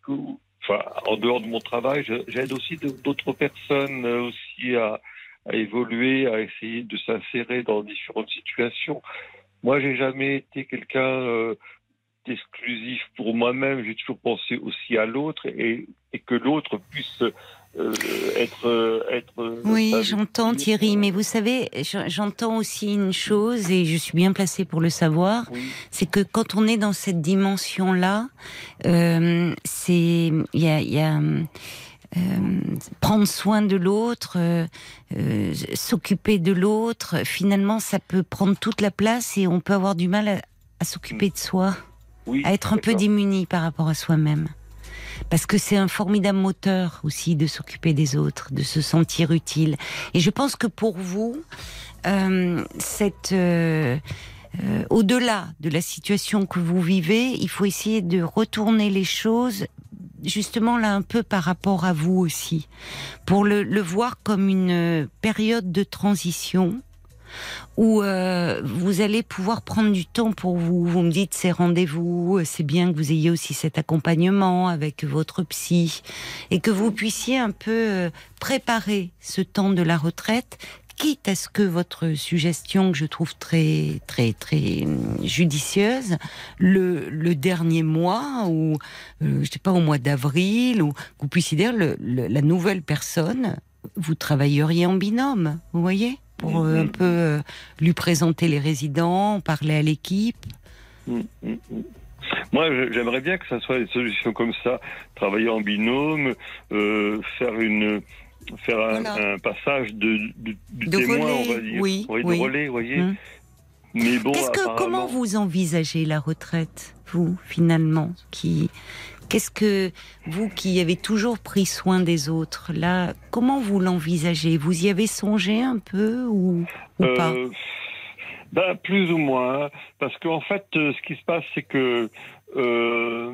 enfin, en dehors de mon travail, j'aide aussi d'autres personnes euh, aussi à, évoluer, à essayer de s'insérer dans différentes situations. Moi, j'ai jamais été quelqu'un euh, d'exclusif pour moi-même. J'ai toujours pensé aussi à l'autre et que l'autre puisse euh, être, euh, être. Oui, euh, j'entends Thierry, mais vous savez, j'entends aussi une chose et je suis bien placée pour le savoir. Oui. c'est que quand on est dans cette dimension-là, euh, c'est il y a, il y a, euh, prendre soin de l'autre, euh, euh, s'occuper de l'autre. Finalement, ça peut prendre toute la place et on peut avoir du mal à, à s'occuper de soi, Oui, à être un peu démuni par rapport à soi-même. Parce que c'est un formidable moteur aussi de s'occuper des autres, de se sentir utile. Et je pense que pour vous, euh, cette euh, euh, au-delà de la situation que vous vivez, il faut essayer de retourner les choses justement là un peu par rapport à vous aussi, pour le, le voir comme une période de transition où euh, vous allez pouvoir prendre du temps pour vous. Vous me dites ces rendez-vous, c'est bien que vous ayez aussi cet accompagnement avec votre psy et que vous puissiez un peu euh, préparer ce temps de la retraite quitte à ce que votre suggestion, que je trouve très, très, très hum, judicieuse, le, dernier mois, ou euh, je sais pas, au mois d'avril, ou vous puissiez dire la nouvelle personne, vous travailleriez en binôme, vous voyez, pour euh, un peu euh, lui présenter les résidents, parler à l'équipe. Mm, mm, mm. Moi, j'aimerais bien que ça soit des solutions comme ça, travailler en binôme, euh, faire une faire un, Voilà. un passage de, de, de De témoin, relais, on va dire. oui, de oui. relais, vous voyez. Mm. Mais bon, que, comment vous envisagez la retraite, vous, finalement, qui, qu'est-ce que vous qui avez toujours pris soin des autres, là, comment vous l'envisagez? Vous y avez songé un peu ou, ou pas? Euh, ben, plus ou moins, parce qu'en fait, euh, ce qui se passe, c'est que euh,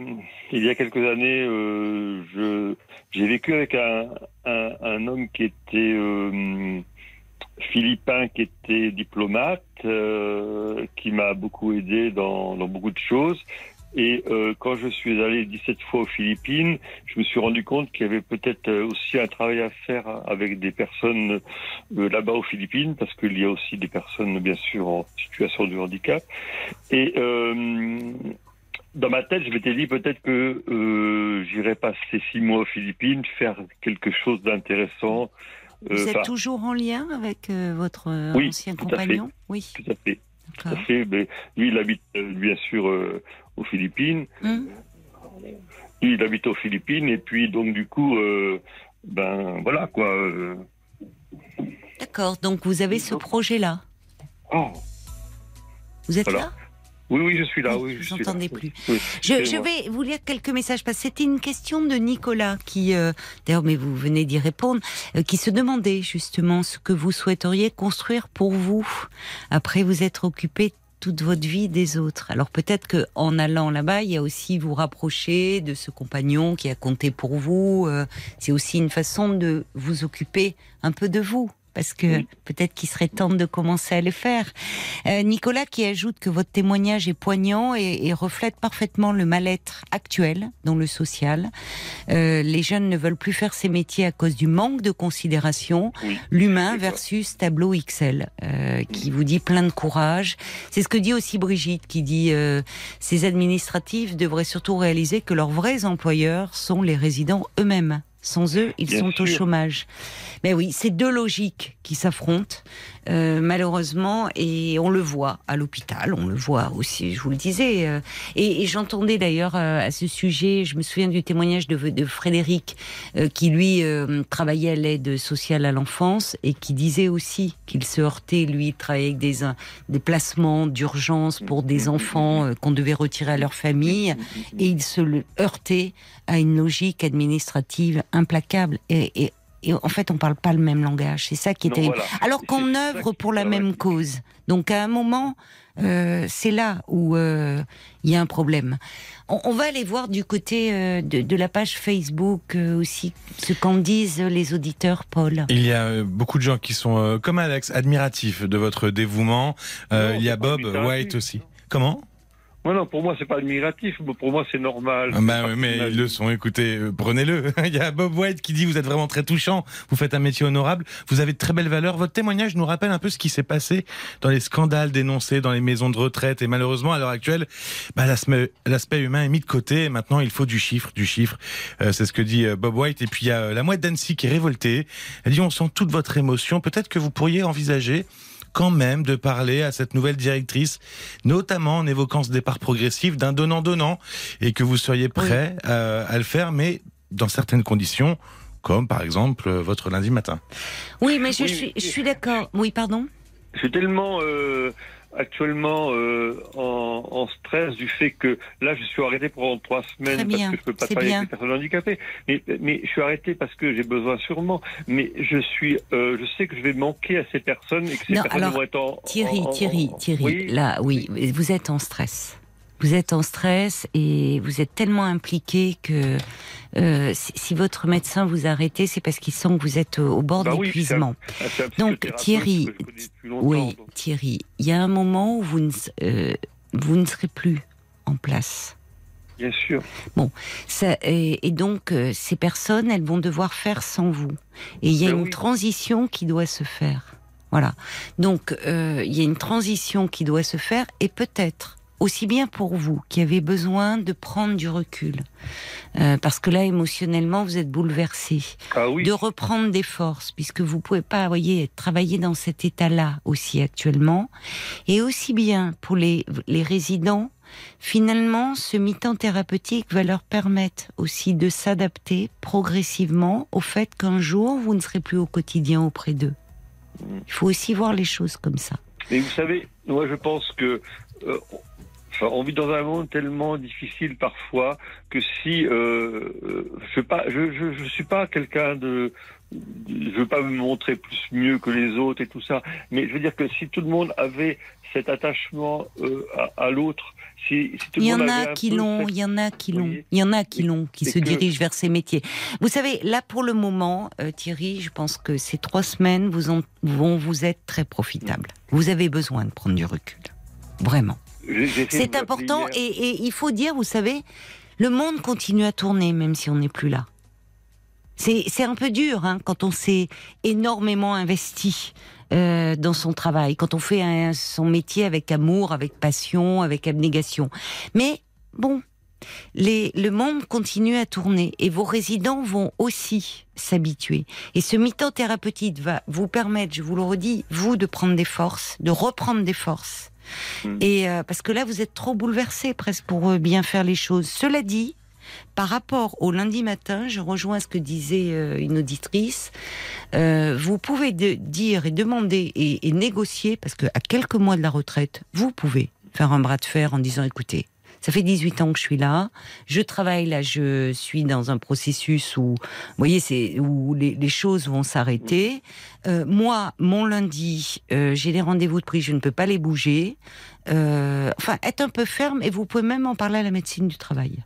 il y a quelques années, euh, je j'ai vécu avec un, un, un homme qui était euh, philippin, qui était diplomate, euh, qui m'a beaucoup aidé dans, dans beaucoup de choses. Et euh, quand je suis allé 17 fois aux Philippines, je me suis rendu compte qu'il y avait peut-être euh, aussi un travail à faire avec des personnes euh, là-bas aux Philippines, parce qu'il y a aussi des personnes, bien sûr, en situation de handicap. Et euh, dans ma tête, je m'étais dit peut-être que euh, j'irais passer six mois aux Philippines, faire quelque chose d'intéressant. Vous êtes toujours en lien avec votre Oui, ancien tout à fait. compagnon? Oui, tout à fait. Tout à fait. Mais lui, il habite bien sûr aux Philippines. Lui, il habite aux Philippines. Et puis, donc, du coup, euh, ben voilà quoi. euh. D'accord, donc vous avez ce projet-là. Oh, Vous êtes Voilà. là Oui, oui, je suis là. Oui, je entendez plus. Oui, Je, vais vous lire quelques messages parce que c'était une question de Nicolas qui, euh, d'ailleurs, mais vous venez d'y répondre, euh, qui se demandait justement ce que vous souhaiteriez construire pour vous après vous être occupé toute votre vie des autres. Alors peut-être que en allant là-bas, il y a aussi vous rapprocher de ce compagnon qui a compté pour vous. euh, C'est aussi une façon de vous occuper un peu de vous. Parce que Oui. peut-être qu'il serait temps de commencer à le faire. Euh, Nicolas qui ajoute que votre témoignage est poignant et, et reflète parfaitement le mal-être actuel dans le social. Euh, les jeunes ne veulent plus faire ces métiers à cause du manque de considération. Oui. L'humain versus tableau XL, euh, qui vous dit plein de courage. C'est ce que dit aussi Brigitte, qui dit ces administratifs devraient surtout réaliser que leurs vrais employeurs sont les résidents eux-mêmes. Sans eux, ils Bien sont au chômage. Mais oui, c'est deux logiques qui s'affrontent, euh, malheureusement, et on le voit à l'hôpital, on le voit aussi, je vous le disais. euh, et j'entendais d'ailleurs euh, à ce sujet, je me souviens du témoignage de, Frédéric, qui lui travaillait à l'aide sociale à l'enfance et qui disait aussi qu'il se heurtait, lui, il travaillait avec des, placements d'urgence pour des enfants qu'on devait retirer à leur famille, et il se heurtait à une logique administrative implacable. Et, et- et en fait, on parle pas le même langage. C'est ça qui est Non, terrible. voilà. Alors qu'on œuvre pour la même cause. Donc à un moment, euh, c'est là où euh, il y a un problème. On, on va aller voir du côté euh, de, de la page Facebook euh, aussi ce qu'en disent les auditeurs, Paul. Il y a euh, beaucoup de gens qui sont, euh, comme Alex, admiratifs de votre dévouement. Euh, Non, il y a Bob. White aussi. Comment? Non, non, pour moi, c'est pas admiratif, mais pour moi, c'est normal. Ah Bah, mais ils le sont, écoutez, euh, prenez-le. *laughs* Il y a Bob White qui dit vous êtes vraiment très touchant, vous faites un métier honorable, vous avez de très belles valeurs. Votre témoignage nous rappelle un peu ce qui s'est passé dans les scandales dénoncés dans les maisons de retraite. Et malheureusement, à l'heure actuelle, bah, l'aspect humain est mis de côté. Et maintenant, il faut du chiffre, du chiffre. Euh, c'est ce que dit euh, Bob White. Et puis, il y a la mouette d'Annecy qui est révoltée. Elle dit on sent toute votre émotion. Peut-être que vous pourriez envisager quand même de parler à cette nouvelle directrice, notamment en évoquant ce départ progressif d'un donnant-donnant, et que vous seriez prêt euh, à le faire, mais dans certaines conditions, comme par exemple euh, votre lundi matin. Oui, mais je, Oui, suis, oui. je suis d'accord. Oui, pardon? Je suis tellement euh, actuellement euh, en, en stress du fait que là, je suis arrêté pendant trois semaines parce que je peux pas travailler bien. avec les personnes handicapées. Mais, mais je suis arrêté parce que j'ai besoin sûrement. Mais je suis, euh, je sais que je vais manquer à ces personnes et que ces Non, personnes alors, vont être en Thierry, en- en- Thierry, Thierry, Oui, là, oui, vous êtes en stress. Vous êtes en stress et vous êtes tellement impliqué que euh, si, si votre médecin vous arrête, c'est parce qu'il sent que vous êtes au bord Bah oui. Ah, un Donc, Thierry, Oui, donc. Thierry, il y a un moment où vous ne, euh, vous ne serez plus en place. Bien sûr. Ça, et, et donc, euh, ces personnes, elles vont devoir faire sans vous. Et il y a Ben une oui. transition qui doit se faire. Voilà. Donc, il y a une transition qui doit se faire et peut-être aussi bien pour vous qui avez besoin de prendre du recul, euh, parce que là émotionnellement vous êtes bouleversé, Ah oui. de reprendre des forces, puisque vous pouvez pas, voyez, travailler dans cet état-là aussi actuellement, et aussi bien pour les, les résidents, finalement, ce mi-temps thérapeutique va leur permettre aussi de s'adapter progressivement au fait qu'un jour, vous ne serez plus au quotidien auprès d'eux. Il faut aussi voir les choses comme ça. Mais vous savez, moi je pense que euh, enfin, on vit dans un monde tellement difficile parfois que si euh, euh, je pas, je, je, je suis pas quelqu'un de je veux pas me montrer plus mieux que les autres et tout ça, mais je veux dire que si tout le monde avait cet attachement euh, à, à l'autre, si, si tout Il y le en monde a avait un qui l'ont, il y en a qui l'ont, il y en a qui l'ont, qui se que- dirigent vers ces métiers. Vous savez, là pour le moment, euh, Thierry, je pense que ces trois semaines vous en- vont vous être très profitables. Vous avez besoin de prendre du recul, vraiment. C'est important et, et il faut dire, vous savez, le monde continue à tourner même si on n'est plus là. C'est c'est un peu dur hein, quand on s'est énormément investi euh, dans son travail, quand on fait un- son métier avec amour, avec passion, avec abnégation. Mais bon, les, le monde continue à tourner et vos résidents vont aussi s'habituer. Et ce mi-temps thérapeutique va vous permettre, je vous le redis, vous de prendre des forces, de reprendre des forces. Mm. Et euh, parce que là, vous êtes trop bouleversé presque pour euh, bien faire les choses. Cela dit, par rapport au lundi matin, je rejoins ce que disait euh, une auditrice. Vous pouvez dire et demander et, et négocier, parce que à quelques mois de la retraite, vous pouvez faire un bras de fer en disant écoutez, ça fait 18 ans que je suis là. Je travaille là, je suis dans un processus où, vous voyez, c'est où les, les choses vont s'arrêter. Euh, moi, mon lundi, euh, j'ai des rendez-vous de prise, je ne peux pas les bouger. Euh, enfin, être un peu ferme et vous pouvez même en parler à la médecine du travail.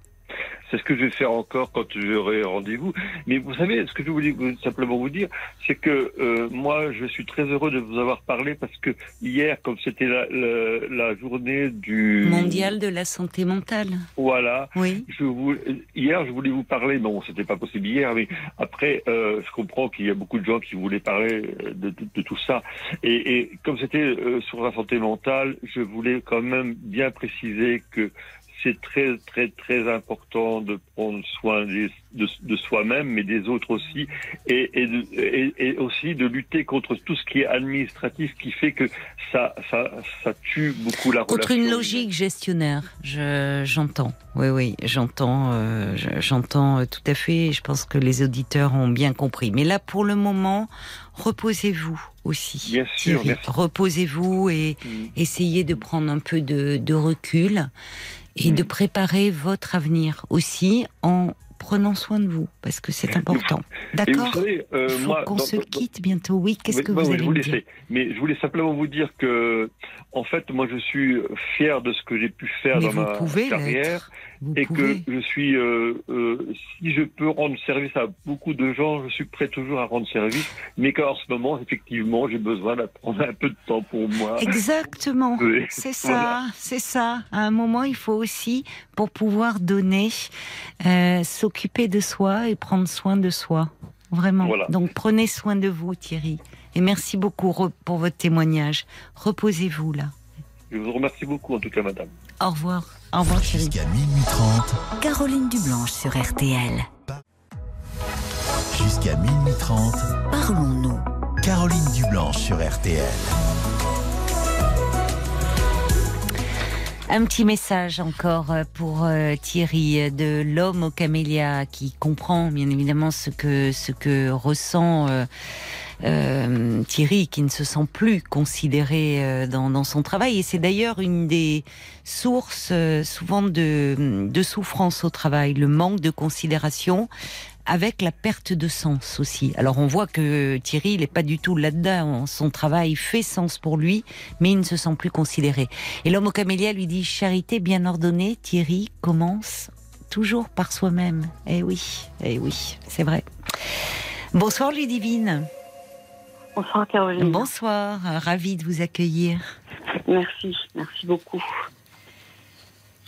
C'est ce que je vais faire encore quand j'aurai rendez-vous. Mais vous savez, ce que je voulais simplement vous dire, c'est que euh, moi, je suis très heureux de vous avoir parlé parce que hier, comme c'était la, la, la journée du Mondial de la santé mentale. voilà, Oui. je vous, hier, je voulais vous parler. Bon, c'était pas possible hier, mais après, euh, je comprends qu'il y a beaucoup de gens qui voulaient parler euh, de, de- de tout ça. Et, et comme c'était euh, sur la santé mentale, je voulais quand même bien préciser que c'est très, très, très important de prendre soin des- de, de soi-même, mais des autres aussi, et, et, de- et- et aussi de lutter contre tout ce qui est administratif, qui fait que ça, ça, ça tue beaucoup la Contre relation. une logique gestionnaire, je- j'entends. Oui, oui, j'entends, euh, je- j'entends euh, tout à fait. et Je pense que les auditeurs ont bien compris. Mais là, pour le moment, reposez-vous aussi. Bien sûr. Reposez-vous et Mm. essayez de prendre un peu de, de recul et Mm. de préparer votre avenir aussi en prenant soin de vous, parce que c'est important. D'accord euh, Il faut qu'on se quitte bientôt. Oui, qu'est-ce Oui, que vous oui, allez je vous me dire. Mais je voulais simplement vous dire que, en fait, moi, je suis fier de ce que j'ai pu faire Mais dans vous ma pouvez carrière. Vous et pouvez. que je suis, euh, euh, si je peux rendre service à beaucoup de gens, je suis prêt toujours à rendre service, mais qu'en ce moment, effectivement, j'ai besoin de prendre un peu de temps pour moi. Exactement. Oui, C'est ça, voilà. c'est ça. À un moment, il faut aussi, pour pouvoir donner, euh, s'occuper de soi et prendre soin de soi. Vraiment. Voilà. Donc prenez soin de vous, Thierry. Et merci beaucoup pour votre témoignage. Reposez-vous là. Je vous remercie beaucoup, en tout cas, madame. Au revoir. Au revoir, Thierry. Jusqu'à minuit 30. Caroline Dublanche sur RTL. Jusqu'à minuit 30. Parlons-nous. Caroline Dublanche sur RTL. Un petit message encore euh, pour euh, Thierry euh, de l'homme au camélia qui comprend bien évidemment ce que ce que ressent euh, Thierry, qui ne se sent plus considéré euh, dans, dans son travail. Et c'est d'ailleurs une des sources euh, souvent de, de souffrance au travail, le manque de considération avec la perte de sens aussi. Alors on voit que Thierry, il n'est pas du tout là-dedans. Son travail fait sens pour lui, mais il ne se sent plus considéré. Et l'homme au camélia lui dit charité bien ordonnée, Thierry commence toujours par soi-même. Eh oui, eh oui, c'est vrai. Bonsoir Ludivine. Bonsoir Caroline. Bonsoir, ravi de vous accueillir. Merci, merci beaucoup.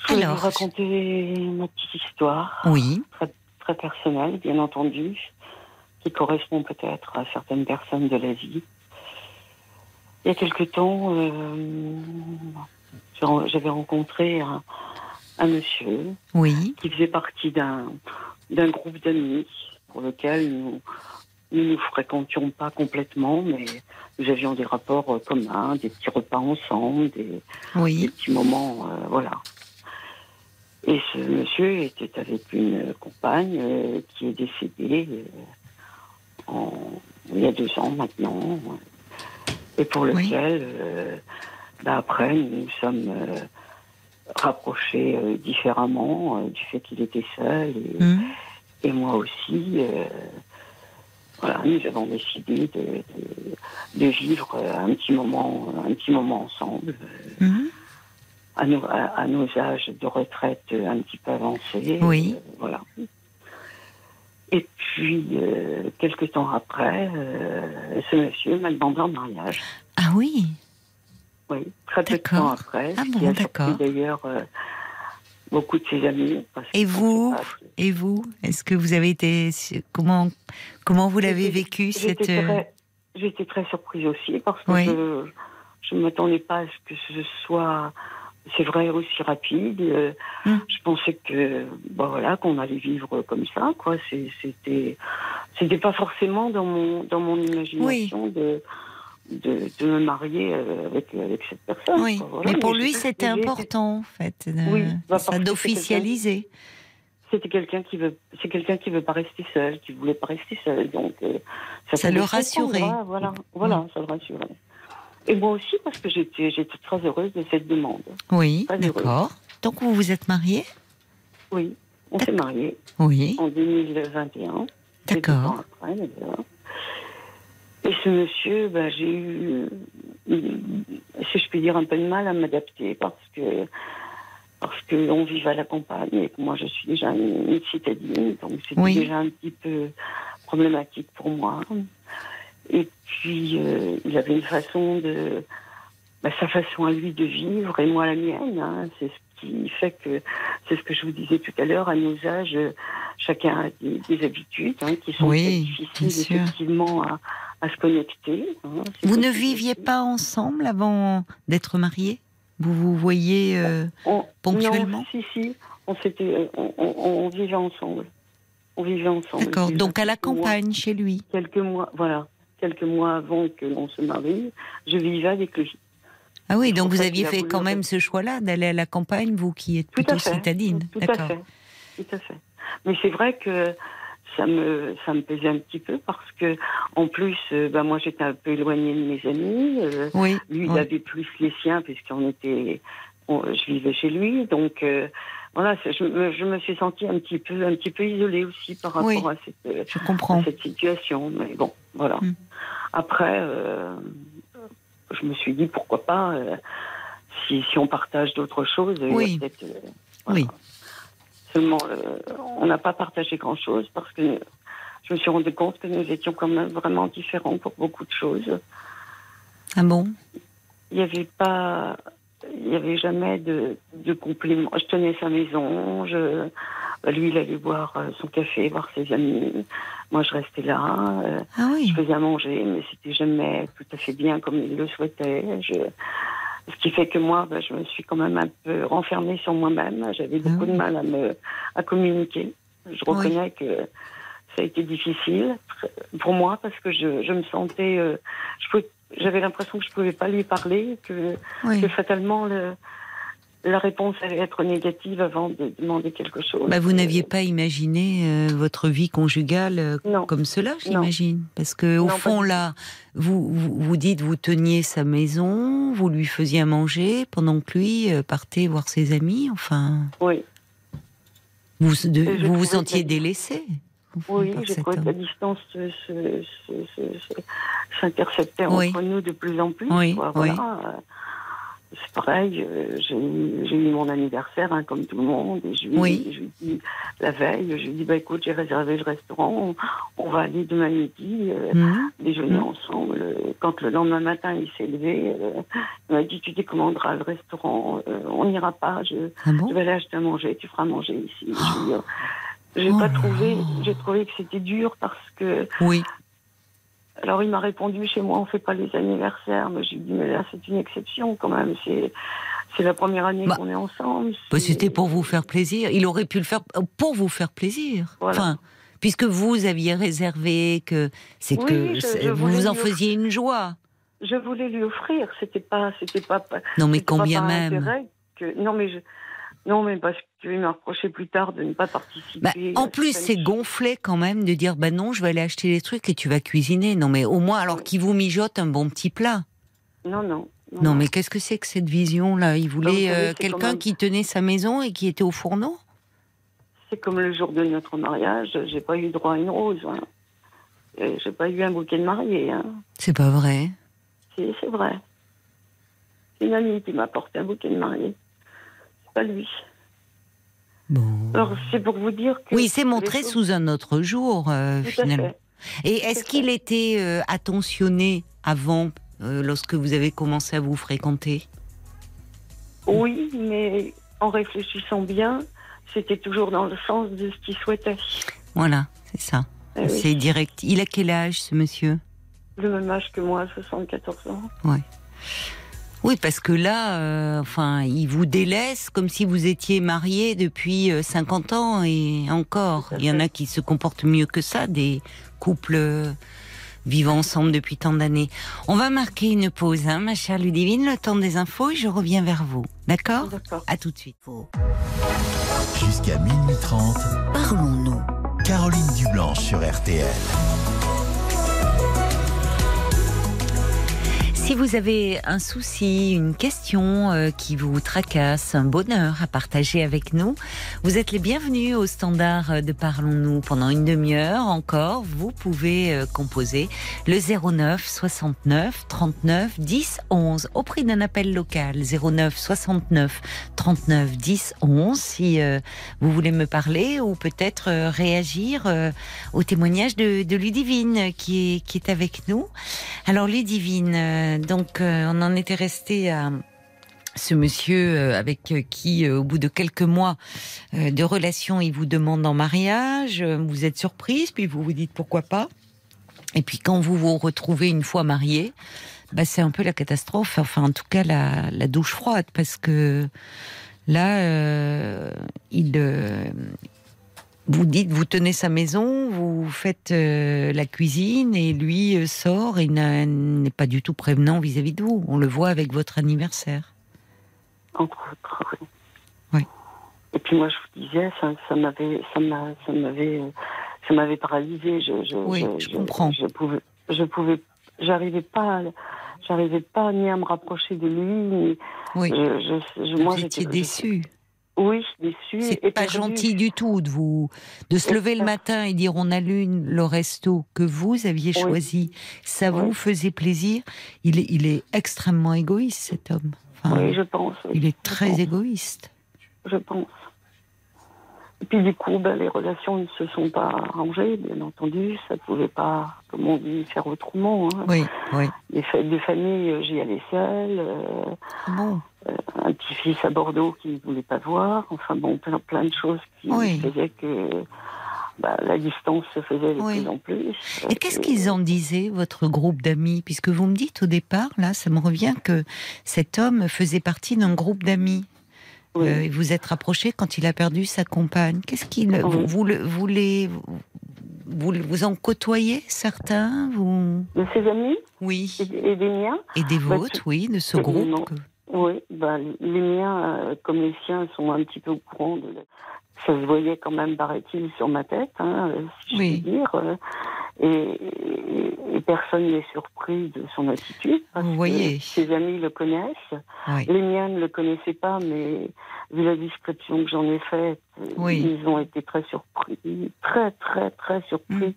Je vais Alors, vous raconter ma petite histoire, Oui, très personnelle, bien entendu, qui correspond peut-être à certaines personnes de la vie. Il y a quelque temps, euh, j'avais rencontré un, un monsieur oui, qui faisait partie d'un d'un groupe d'amis pour lequel nous nous ne fréquentions pas complètement, mais nous avions des rapports euh, communs, des petits repas ensemble, des, petits moments, euh, voilà. Et ce monsieur était avec une compagne euh, qui est décédée euh, en- il y a deux ans maintenant, et pour lequel, bah, après, nous nous sommes rapprochés différemment du fait qu'il était seul et, et moi aussi. Voilà, nous avons décidé de, de- de vivre un petit moment, un petit moment ensemble hum, à nos, à, à nos âges de retraite un petit peu avancés. Oui. euh, voilà. Et puis, euh, quelques temps après, euh, ce monsieur m'a demandé en mariage. Ah oui, Oui, très peu de temps après. Ah bon, d'accord. d'ailleurs beaucoup de ses amis. Et vous pas, et vous Est-ce que vous avez été comment comment vous l'avez vécu cette euh, très, j'étais très surprise aussi parce que Oui. je ne m'attendais pas à ce que ce soit, c'est vrai, aussi rapide. Euh, Hum. Je pensais que, bon voilà, qu'on allait vivre comme ça, quoi. C'était, c'était pas forcément dans mon, dans mon imagination de, de, de me marier euh, avec, avec cette personne. Oui, quoi. Voilà. mais pour lui c'était important en fait, de- Oui, bah, ça d'officialiser. C'était quelqu'un qui veut, c'est quelqu'un qui veut pas rester seul, qui voulait pas rester seul, donc euh, Ça le rassurait. Voilà, voilà, ça le rassurait. Et moi aussi, parce que j'étais j'étais très heureuse de cette demande. Oui, d'accord. Donc vous vous êtes mariés Oui, on s'est mariés Oui, en 2021. Quelques d'accord. Et ce monsieur, ben, j'ai eu, si je puis dire, un peu de mal à m'adapter parce que parce que on vit à la campagne et que moi je suis déjà une, citadine, donc c'était Oui. déjà un petit peu problématique pour moi. Et puis euh, il avait une façon de, ben, sa façon à lui de vivre et moi la mienne. hein. c'est ce qui fait que c'est ce que je vous disais tout à l'heure. À nos âges, chacun a des, des habitudes hein, qui sont Oui, difficiles effectivement à, à se connecter. hein. Vous ne viviez pas ensemble avant d'être mariés? Vous vous voyez euh, On- ponctuellement? Non, si, si. On, s'était, on, on- on vivait ensemble. On vivait ensemble. D'accord. Donc à la mois- campagne, chez lui? quelques mois, voilà. Quelques mois avant que l'on se marie, je vivais avec lui. Ah oui, donc vous aviez fait quand même ce choix-là d'aller à la campagne, vous qui êtes plutôt citadine. Tout à fait. Tout à fait. Mais c'est vrai que ça me, ça me pesait un petit peu parce que, en plus, euh, ben moi j'étais un peu éloignée de mes amis. euh, Oui. Lui, il oui. avait plus les siens puisqu'on était, on- je vivais chez lui, donc euh, voilà, je, me- je me suis sentie un petit peu, un petit peu isolée aussi par rapport Oui. à cette, Je à comprends. cette situation. Mais bon, voilà. Mm. Après, je me suis dit pourquoi pas si, si on partage d'autres choses. Oui. voilà. Oui. Seulement, on n'a pas partagé grand-chose parce que je me suis rendu compte que nous étions quand même vraiment différents pour beaucoup de choses Ah bon? Il n'y avait pas, il y avait jamais de, de compliments. Je tenais sa maison, je, lui il allait boire euh, son café, voir ses amis. Moi je restais là, euh, Ah je faisais à manger, mais c'était jamais tout à fait bien comme il le souhaitait. Je, ce qui fait que moi, ben, je me suis quand même un peu renfermée sur moi-même. J'avais beaucoup oui. de mal à me, à communiquer. Je Oui. reconnais que ça a été difficile pour moi parce que je, je me sentais, euh, j'avais l'impression que je pouvais pas lui parler, que, oui. que fatalement le, la réponse allait être négative avant de demander quelque chose. Bah, vous n'aviez pas imaginé euh, votre vie conjugale euh, comme cela, j'imagine? Parce que au Non, fond, là, vous, vous vous dites, vous teniez sa maison, vous lui faisiez à manger pendant que lui partait voir ses amis. Enfin, Oui, vous de- vous, vous sentiez délaissé? Oui, cet trouvé que la distance s'interceptait Oui. entre nous de plus en plus. Oui, quoi, oui. voilà. Euh, C'est pareil, euh, j'ai eu, mon anniversaire, hein, comme tout le monde, et je lui, Oui. je lui dis la veille, je lui dis bah écoute, j'ai réservé le restaurant, on, on va aller demain midi euh, Mhm. déjeuner Mhm. ensemble. Quand le lendemain matin il s'est levé, euh, il m'a dit tu décommanderas le restaurant, euh, on n'ira pas, je, Ah bon je vais aller acheter à manger, tu feras manger ici. Je lui dis, J'ai Oh pas là trouvé, j'ai trouvé que c'était dur parce que Oui. alors il m'a répondu chez moi on fait pas les anniversaires, mais j'ai dit mais là c'est une exception quand même, c'est c'est la première année Bah, qu'on est ensemble. Bah, C'était pour vous faire plaisir. Il aurait pu le faire euh, pour vous faire plaisir. Voilà. Enfin, puisque vous aviez réservé que c'est Oui, que je- vous en faisiez une joie. Je voulais lui offrir, c'était pas c'était pas Non, mais pas combien même que non mais je non mais parce qu'il m'a reproché plus tard de ne pas participer. Bah, en à plus, c'est gonflé quand même de dire bah non, je vais aller acheter les trucs et tu vas cuisiner. Non, mais au moins, alors qu'il vous mijote un bon petit plat. Non non. Non, mais qu'est-ce que c'est que cette vision-là? Il voulait Bah, savez, euh, quelqu'un même- qui tenait sa maison et qui était au fourneau? C'est comme le jour de notre mariage, j'ai pas eu droit à une rose. Hein. J'ai pas eu un bouquet de mariée. Hein. C'est pas vrai. C'est c'est vrai. C'est une amie qui m'a apporté un bouquet de mariée. Pas lui. Bon. Alors c'est pour vous dire que. Oui, c'est montré choses- sous un autre jour, euh, Tout à finalement. fait. Et est-ce qu'il était euh, attentionné avant, euh, lorsque vous avez commencé à vous fréquenter? Oui, mais en réfléchissant bien, c'était toujours dans le sens de ce qu'il souhaitait. Voilà, c'est ça. Eh oui. C'est direct. Il a quel âge, ce monsieur? Le même âge que moi, 74 ans. Oui, parce que là, euh, enfin, il vous délaisse comme si vous étiez marié depuis euh, 50 ans et encore. Il y en a qui se comportent mieux que ça, des couples euh, vivant ensemble depuis tant d'années. On va marquer une pause, hein, ma chère Ludivine, le temps des infos et je reviens vers vous. D'accord? D'accord. À tout de suite. Jusqu'à minuit 30, Parlons-nous. Caroline Dublanche sur RTL. Si vous avez un souci, une question euh, qui vous tracasse, un bonheur à partager avec nous, vous êtes les bienvenus au standard euh, de Parlons-nous pendant une demi-heure encore. Vous pouvez euh, composer le 09 69 39 10 11 au prix d'un appel local 09 69 39 10 11 si vous voulez me parler ou peut-être réagir au témoignage de, de Ludivine qui est, qui est avec nous. Alors Ludivine, donc, euh, on en était resté à ce monsieur euh, avec qui, euh, au bout de quelques mois de relation, il vous demande en mariage. Vous êtes surprise, puis vous vous dites pourquoi pas. Et puis quand vous vous retrouvez une fois marié, bah, c'est un peu la catastrophe. Enfin, en tout cas, la, douche froide, parce que là, il, vous dites, vous tenez sa maison, vous faites euh, la cuisine et lui euh, sort et n'est pas du tout prévenant vis-à-vis de vous. On le voit avec votre anniversaire. Entre autres, oui. Et puis moi, je vous disais, ça, m'avait, ça m'avait, ça m'avait paralysé. Je, oui, je, comprends. Je, pouvais, je pouvais, j'arrivais pas, j'arrivais pas ni à me rapprocher de lui. Ni, oui. Je, moi, j'étais déçue. Oui, déçu. C'est pas gentil du tout de vous de se lever le matin et dire on allume le resto que vous aviez choisi. Ça vous faisait plaisir. Il est, il est extrêmement égoïste cet homme. oui, je pense. Il est très égoïste. Je pense. Et puis du coup, ben, les relations ne se sont pas arrangées, bien entendu. Ça ne pouvait pas, comme on dit, faire autrement. Hein. Oui, oui. Les fêtes de famille, euh, j'y allais seule. Euh, ah bon? Euh, un petit-fils à Bordeaux qui ne voulait pas voir. Enfin bon, plein, plein de choses qui faisaient que bah, la distance se faisait de plus en plus. Et qu'est-ce qu'ils en disaient, votre groupe d'amis? Puisque vous me dites au départ, là, ça me revient que cet homme faisait partie d'un groupe d'amis. Euh, vous êtes rapproché quand il a perdu sa compagne. Qu'est-ce qu'il vous, vous, vous, les vous, vous en côtoyez certains vous... De ses amis? Oui. Et, des miens? Et des bah, vôtres, oui, de ce groupe? Oui, bah, les miens, euh, comme les siens, sont un petit peu au courant. De... Ça se voyait quand même, paraît-il, sur ma tête, hein, si je puis dire. Euh, et, personne n'est surpris de son attitude. Parce Vous voyez. Que ses amis le connaissent. Les miens ne le connaissaient pas, mais vu la description que j'en ai faite, ils ont été très surpris, très très très surpris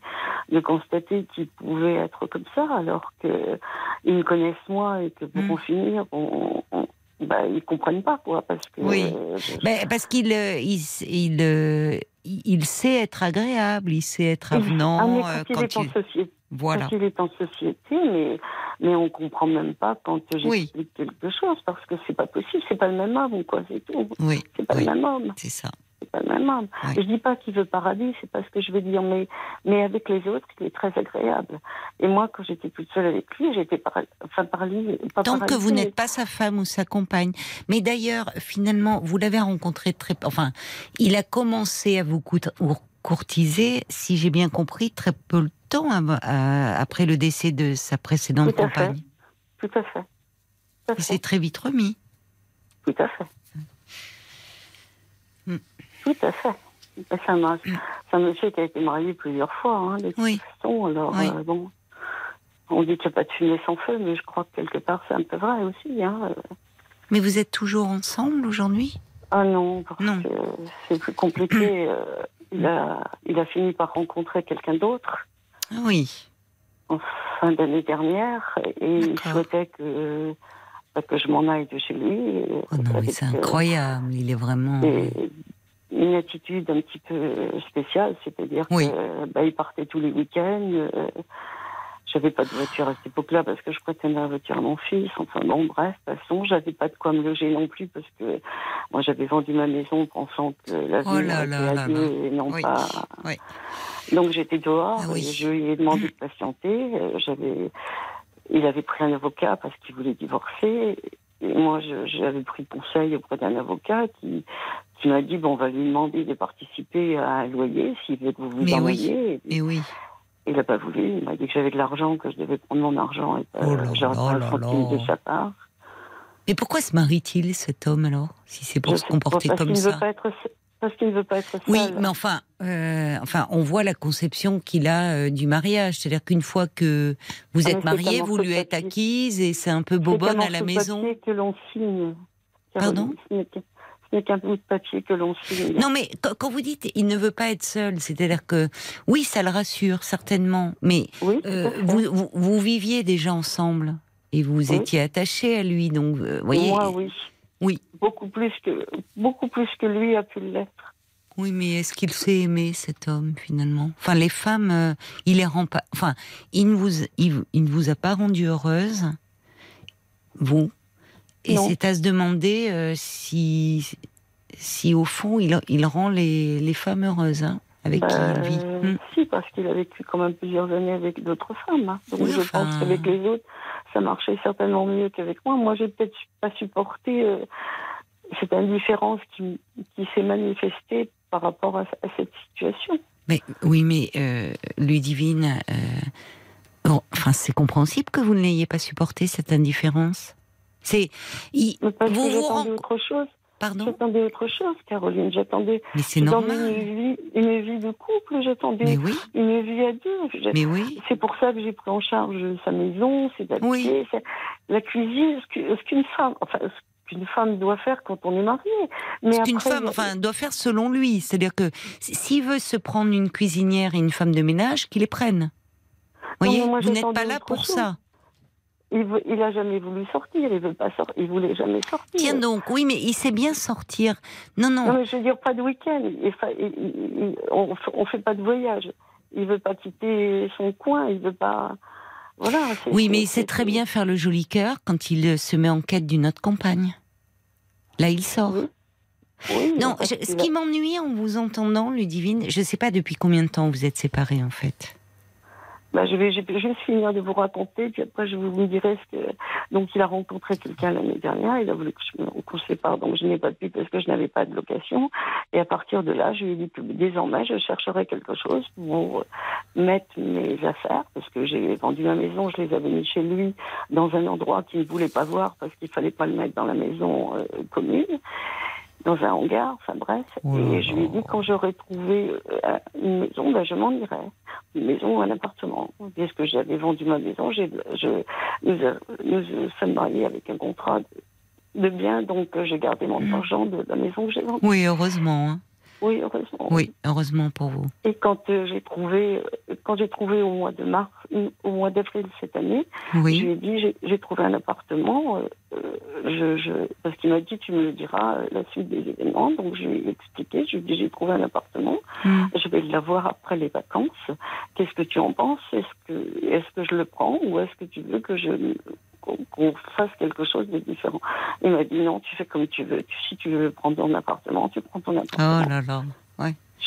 mm. de constater qu'ils pouvaient être comme ça, alors qu'ils me connaissent moi et que pour mm. en finir, on, bah, ils comprennent pas quoi parce que oui. euh, parce qu'il euh, il, il, euh, il, sait être agréable il sait être avenant ah, quand, il est en société voilà. quand il est en société mais mais on comprend même pas quand j'explique quelque chose parce que c'est pas possible c'est pas le même homme quoi c'est tout. Oui. C'est pas le même homme. C'est ça même homme. Je dis pas qu'il veut paradis, c'est pas ce que je veux dire, mais, mais avec les autres, il est très agréable. Et moi, quand j'étais toute seule avec lui, j'étais par, enfin, paralysée. Tant que vous n'êtes pas sa femme ou sa compagne. Mais d'ailleurs, finalement, vous l'avez rencontré très, enfin, il a commencé à vous courtiser, si j'ai bien compris, très peu de temps après le décès de sa précédente compagne. Tout à fait. Il s'est très vite remis. Tout à fait. Hmm. Tout à fait. C'est un, monsieur qui a été marié plusieurs fois, hein, de oui. Alors, euh, bon, on dit qu'il n'y a pas de fumée sans feu, mais je crois que quelque part, c'est un peu vrai aussi. Hein. Euh. Mais vous êtes toujours ensemble aujourd'hui? Ah non, parce que c'est plus compliqué. *clears throat* Euh, il, a, il a fini par rencontrer quelqu'un d'autre. Ah oui. En fin d'année dernière, et il souhaitait que bah, que je m'en aille de chez lui. Oh non, mais c'est incroyable, il est vraiment une attitude un petit peu spéciale, c'est-à-dire qu'il bah, partait tous les week-ends. Euh, j'avais pas de voiture à cette époque-là parce que je prêtais la voiture à mon fils. Enfin bon, bref, de toute façon, j'avais pas de quoi me loger non plus parce que moi j'avais vendu ma maison pensant que la vie oh là là et non pas. Donc j'étais dehors ah et je lui ai demandé de patienter. Euh, j'avais, il avait pris un avocat parce qu'il voulait divorcer. Et moi, j'avais pris conseil auprès d'un avocat qui, qui m'a dit bon, on va lui demander de participer à un loyer s'il veut que vous vous Mais Oui. Et oui. Il n'a pas voulu. Il m'a dit que j'avais de l'argent, que je devais prendre mon argent et que oh pas le de sa part. Mais pourquoi se marie-t-il cet homme alors, si c'est pour se comporter comme ça veut pas être, parce qu'il ne veut pas être seul. Oui, mais enfin, euh, enfin, on voit la conception qu'il a euh, du mariage. C'est-à-dire qu'une fois que vous Ah, êtes mais c'est marié, un vous lui êtes acquise et c'est un peu C'est bobonne à la maison. papier que l'on signe. Pardon? N'est qu'un- bout de papier que l'on signe. Non, mais quand, vous dites il ne veut pas être seul, c'est-à-dire que oui, ça le rassure certainement, mais oui, euh, vous, vous, vous viviez déjà ensemble et vous Oui. étiez attaché à lui, donc euh, voyez. Moi, oui. Oui. Beaucoup plus que beaucoup plus que lui a pu l'être. Oui, mais est-ce qu'il s'est aimé cet homme finalement? Enfin, les femmes, euh, il les rend pas. Enfin, il ne vous, il, il ne vous a pas rendu heureuse, vous. Et c'est à se demander euh, si, si au fond, il, il rend les, les femmes heureuses hein, avec qui il vit. Hmm. Si, parce qu'il a vécu quand même plusieurs années avec d'autres femmes. hein. Donc Oui, je enfin. pense qu'avec les autres, ça marchait certainement mieux qu'avec moi. Moi, j'ai peut-être pas supporté euh, cette indifférence qui, qui s'est manifestée par rapport à, à cette situation. Mais oui, mais euh, Ludivine, euh, enfin, c'est compréhensible que vous ne l'ayez pas supporté cette indifférence. C'est, il- vous vous j'attendais ren- autre chose. pardon, J'attendais autre chose, Caroline. J'attendais une vie, une vie de couple. J'attendais Mais oui, une vie à deux. Mais oui. C'est pour ça que j'ai pris en charge sa maison, ses papiers, Oui. la cuisine, ce qu'une femme, enfin, ce qu'une femme doit faire quand on est marié. Mais Ce qu'une femme, enfin, doit faire selon lui. C'est-à-dire que s'il veut se prendre une cuisinière et une femme de ménage, qu'il les prenne. Vous voyez, moi, vous n'êtes pas là pour chose. ça. Il, a jamais voulu sortir, il veut pas sortir, il voulait jamais sortir. Tiens donc, oui, mais il sait bien sortir. Non, Non, non. mais je veux dire pas de week-end. On, on fait pas de voyage. Il veut pas quitter son coin. Il veut pas. Voilà. Oui, mais il sait très bien faire le joli cœur quand il euh, se met en quête d'une autre compagne. Là, il sort. Oui. Oui, Non, je- ce qui m'ennuie en vous entendant, Ludivine, je ne sais pas depuis combien de temps vous êtes séparés en fait. Bah, je vais, je finir de vous raconter, puis après je vous dirai ce que. Donc, il a rencontré quelqu'un l'année dernière, il a voulu qu'on se sépare, donc je n'ai pas pu parce que je n'avais pas de location. Et à partir de là, je lui ai dit que désormais, je chercherai quelque chose pour mettre mes affaires, parce que j'ai vendu ma maison, je les avais mis chez lui dans un endroit qu'il ne voulait pas voir parce qu'il fallait pas le mettre dans la maison euh, commune. Dans un hangar, enfin bref. Oh et je lui ai dit quand j'aurais trouvé euh, une maison, ben, je m'en irai une maison ou un appartement. Puisque j'avais vendu ma maison, j'ai, je, nous, euh, nous euh, sommes mariés avec un contrat de, de bien, donc j'ai gardé mon Mm. argent de la maison que j'ai vendue. Oui, heureusement. hein. Oui, heureusement. Oui, heureusement pour vous. Et quand euh, j'ai trouvé, euh, quand j'ai trouvé au mois de mars, euh, au mois d'avril cette année, je lui ai dit j'ai, trouvé un appartement. euh, je, je, parce qu'il m'a dit tu me le diras la suite des événements. Donc je lui ai expliqué. Je lui ai dit j'ai trouvé un appartement. Hmm. Je vais l'avoir après les vacances. Qu'est-ce que tu en penses? Est-ce que, est-ce que je le prends ou est-ce que tu veux que je qu'on, fasse quelque chose de différent Il m'a dit non, tu fais comme tu veux. Si tu veux prendre ton appartement, tu prends ton appartement. Oh là là.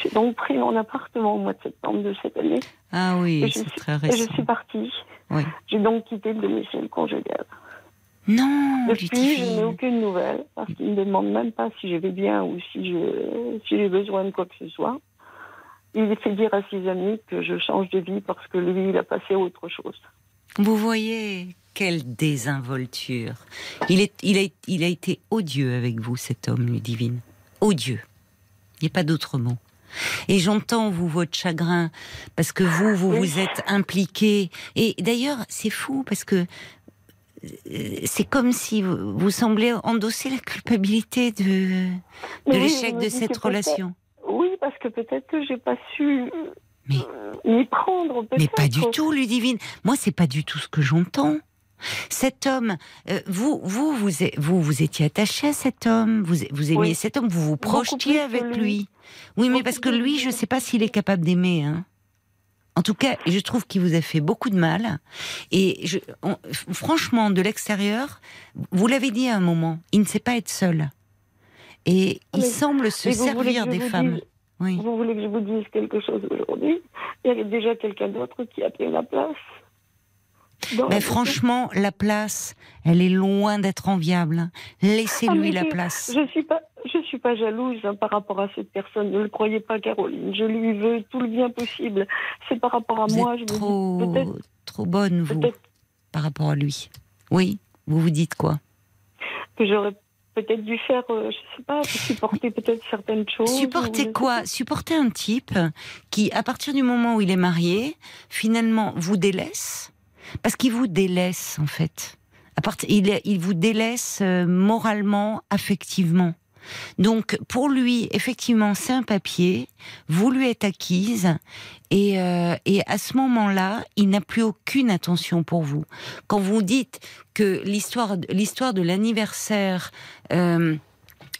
J'ai donc pris mon appartement au mois de septembre de cette année Ah oui, Et c'est suis- très et récent. je suis partie. Oui. J'ai donc quitté le domicile conjugal. Non, Depuis, je n'ai aucune nouvelle parce qu'il ne me demande même pas si je vais bien ou si je si j'ai besoin de quoi que ce soit. Il fait dire à ses amis que je change de vie parce que lui, il a passé à autre chose. Vous voyez quelle désinvolture. Il, est, il, a, il a été odieux avec vous, cet homme, Ludivine. Odieux. Il n'y a pas d'autre mot. Et j'entends, vous, votre chagrin, parce que vous, vous vous êtes impliqué. Et d'ailleurs, c'est fou, parce que euh, c'est comme si vous, vous semblez endosser la culpabilité de, l'échec de cette relation. Oui, parce que peut-être que j'ai pas su Mais- euh, m'y prendre. Mais pas du tout, Ludivine. Moi, c'est pas du tout ce que j'entends. Cet homme, euh, vous, vous, vous, vous, vous étiez attaché à cet homme, vous, vous aimiez Oui. cet homme, vous vous projetiez avec lui. lui? Oui, mais parce que lui, je lui. sais pas s'il est capable d'aimer. Hein. En tout cas, je trouve qu'il vous a fait beaucoup de mal. Et je, on- franchement, de l'extérieur, vous l'avez dit à un moment, il ne sait pas être seul. Et il Mais- semble se servir des femmes. dise- Oui. Vous voulez que je vous dise quelque chose aujourd'hui? Il y avait déjà quelqu'un d'autre qui a pris ma place. Ben, maison. franchement, la place, elle est loin d'être enviable. Ah, Laissez-lui mais la place. Je suis pas, je suis pas jalouse hein, par rapport à cette personne. Ne le croyez pas, Caroline. Je lui veux tout le bien possible. C'est par rapport à Vous moi. êtes je me trop, dis trop bonne, vous, par rapport à lui. Oui, vous vous dites quoi? que j'aurais peut-être dû faire, euh, je sais pas, supporter peut-être certaines choses. Supporter quoi? Supporter un type qui, à partir du moment où il est marié, finalement vous délaisse, parce qu'il vous délaisse en fait. Il, il vous délaisse euh, moralement, affectivement. Donc pour lui, effectivement, c'est un papier. Vous lui êtes acquise, et, euh, et à ce moment-là, il n'a plus aucune attention pour vous. Quand vous dites que l'histoire, l'histoire de l'anniversaire. euh,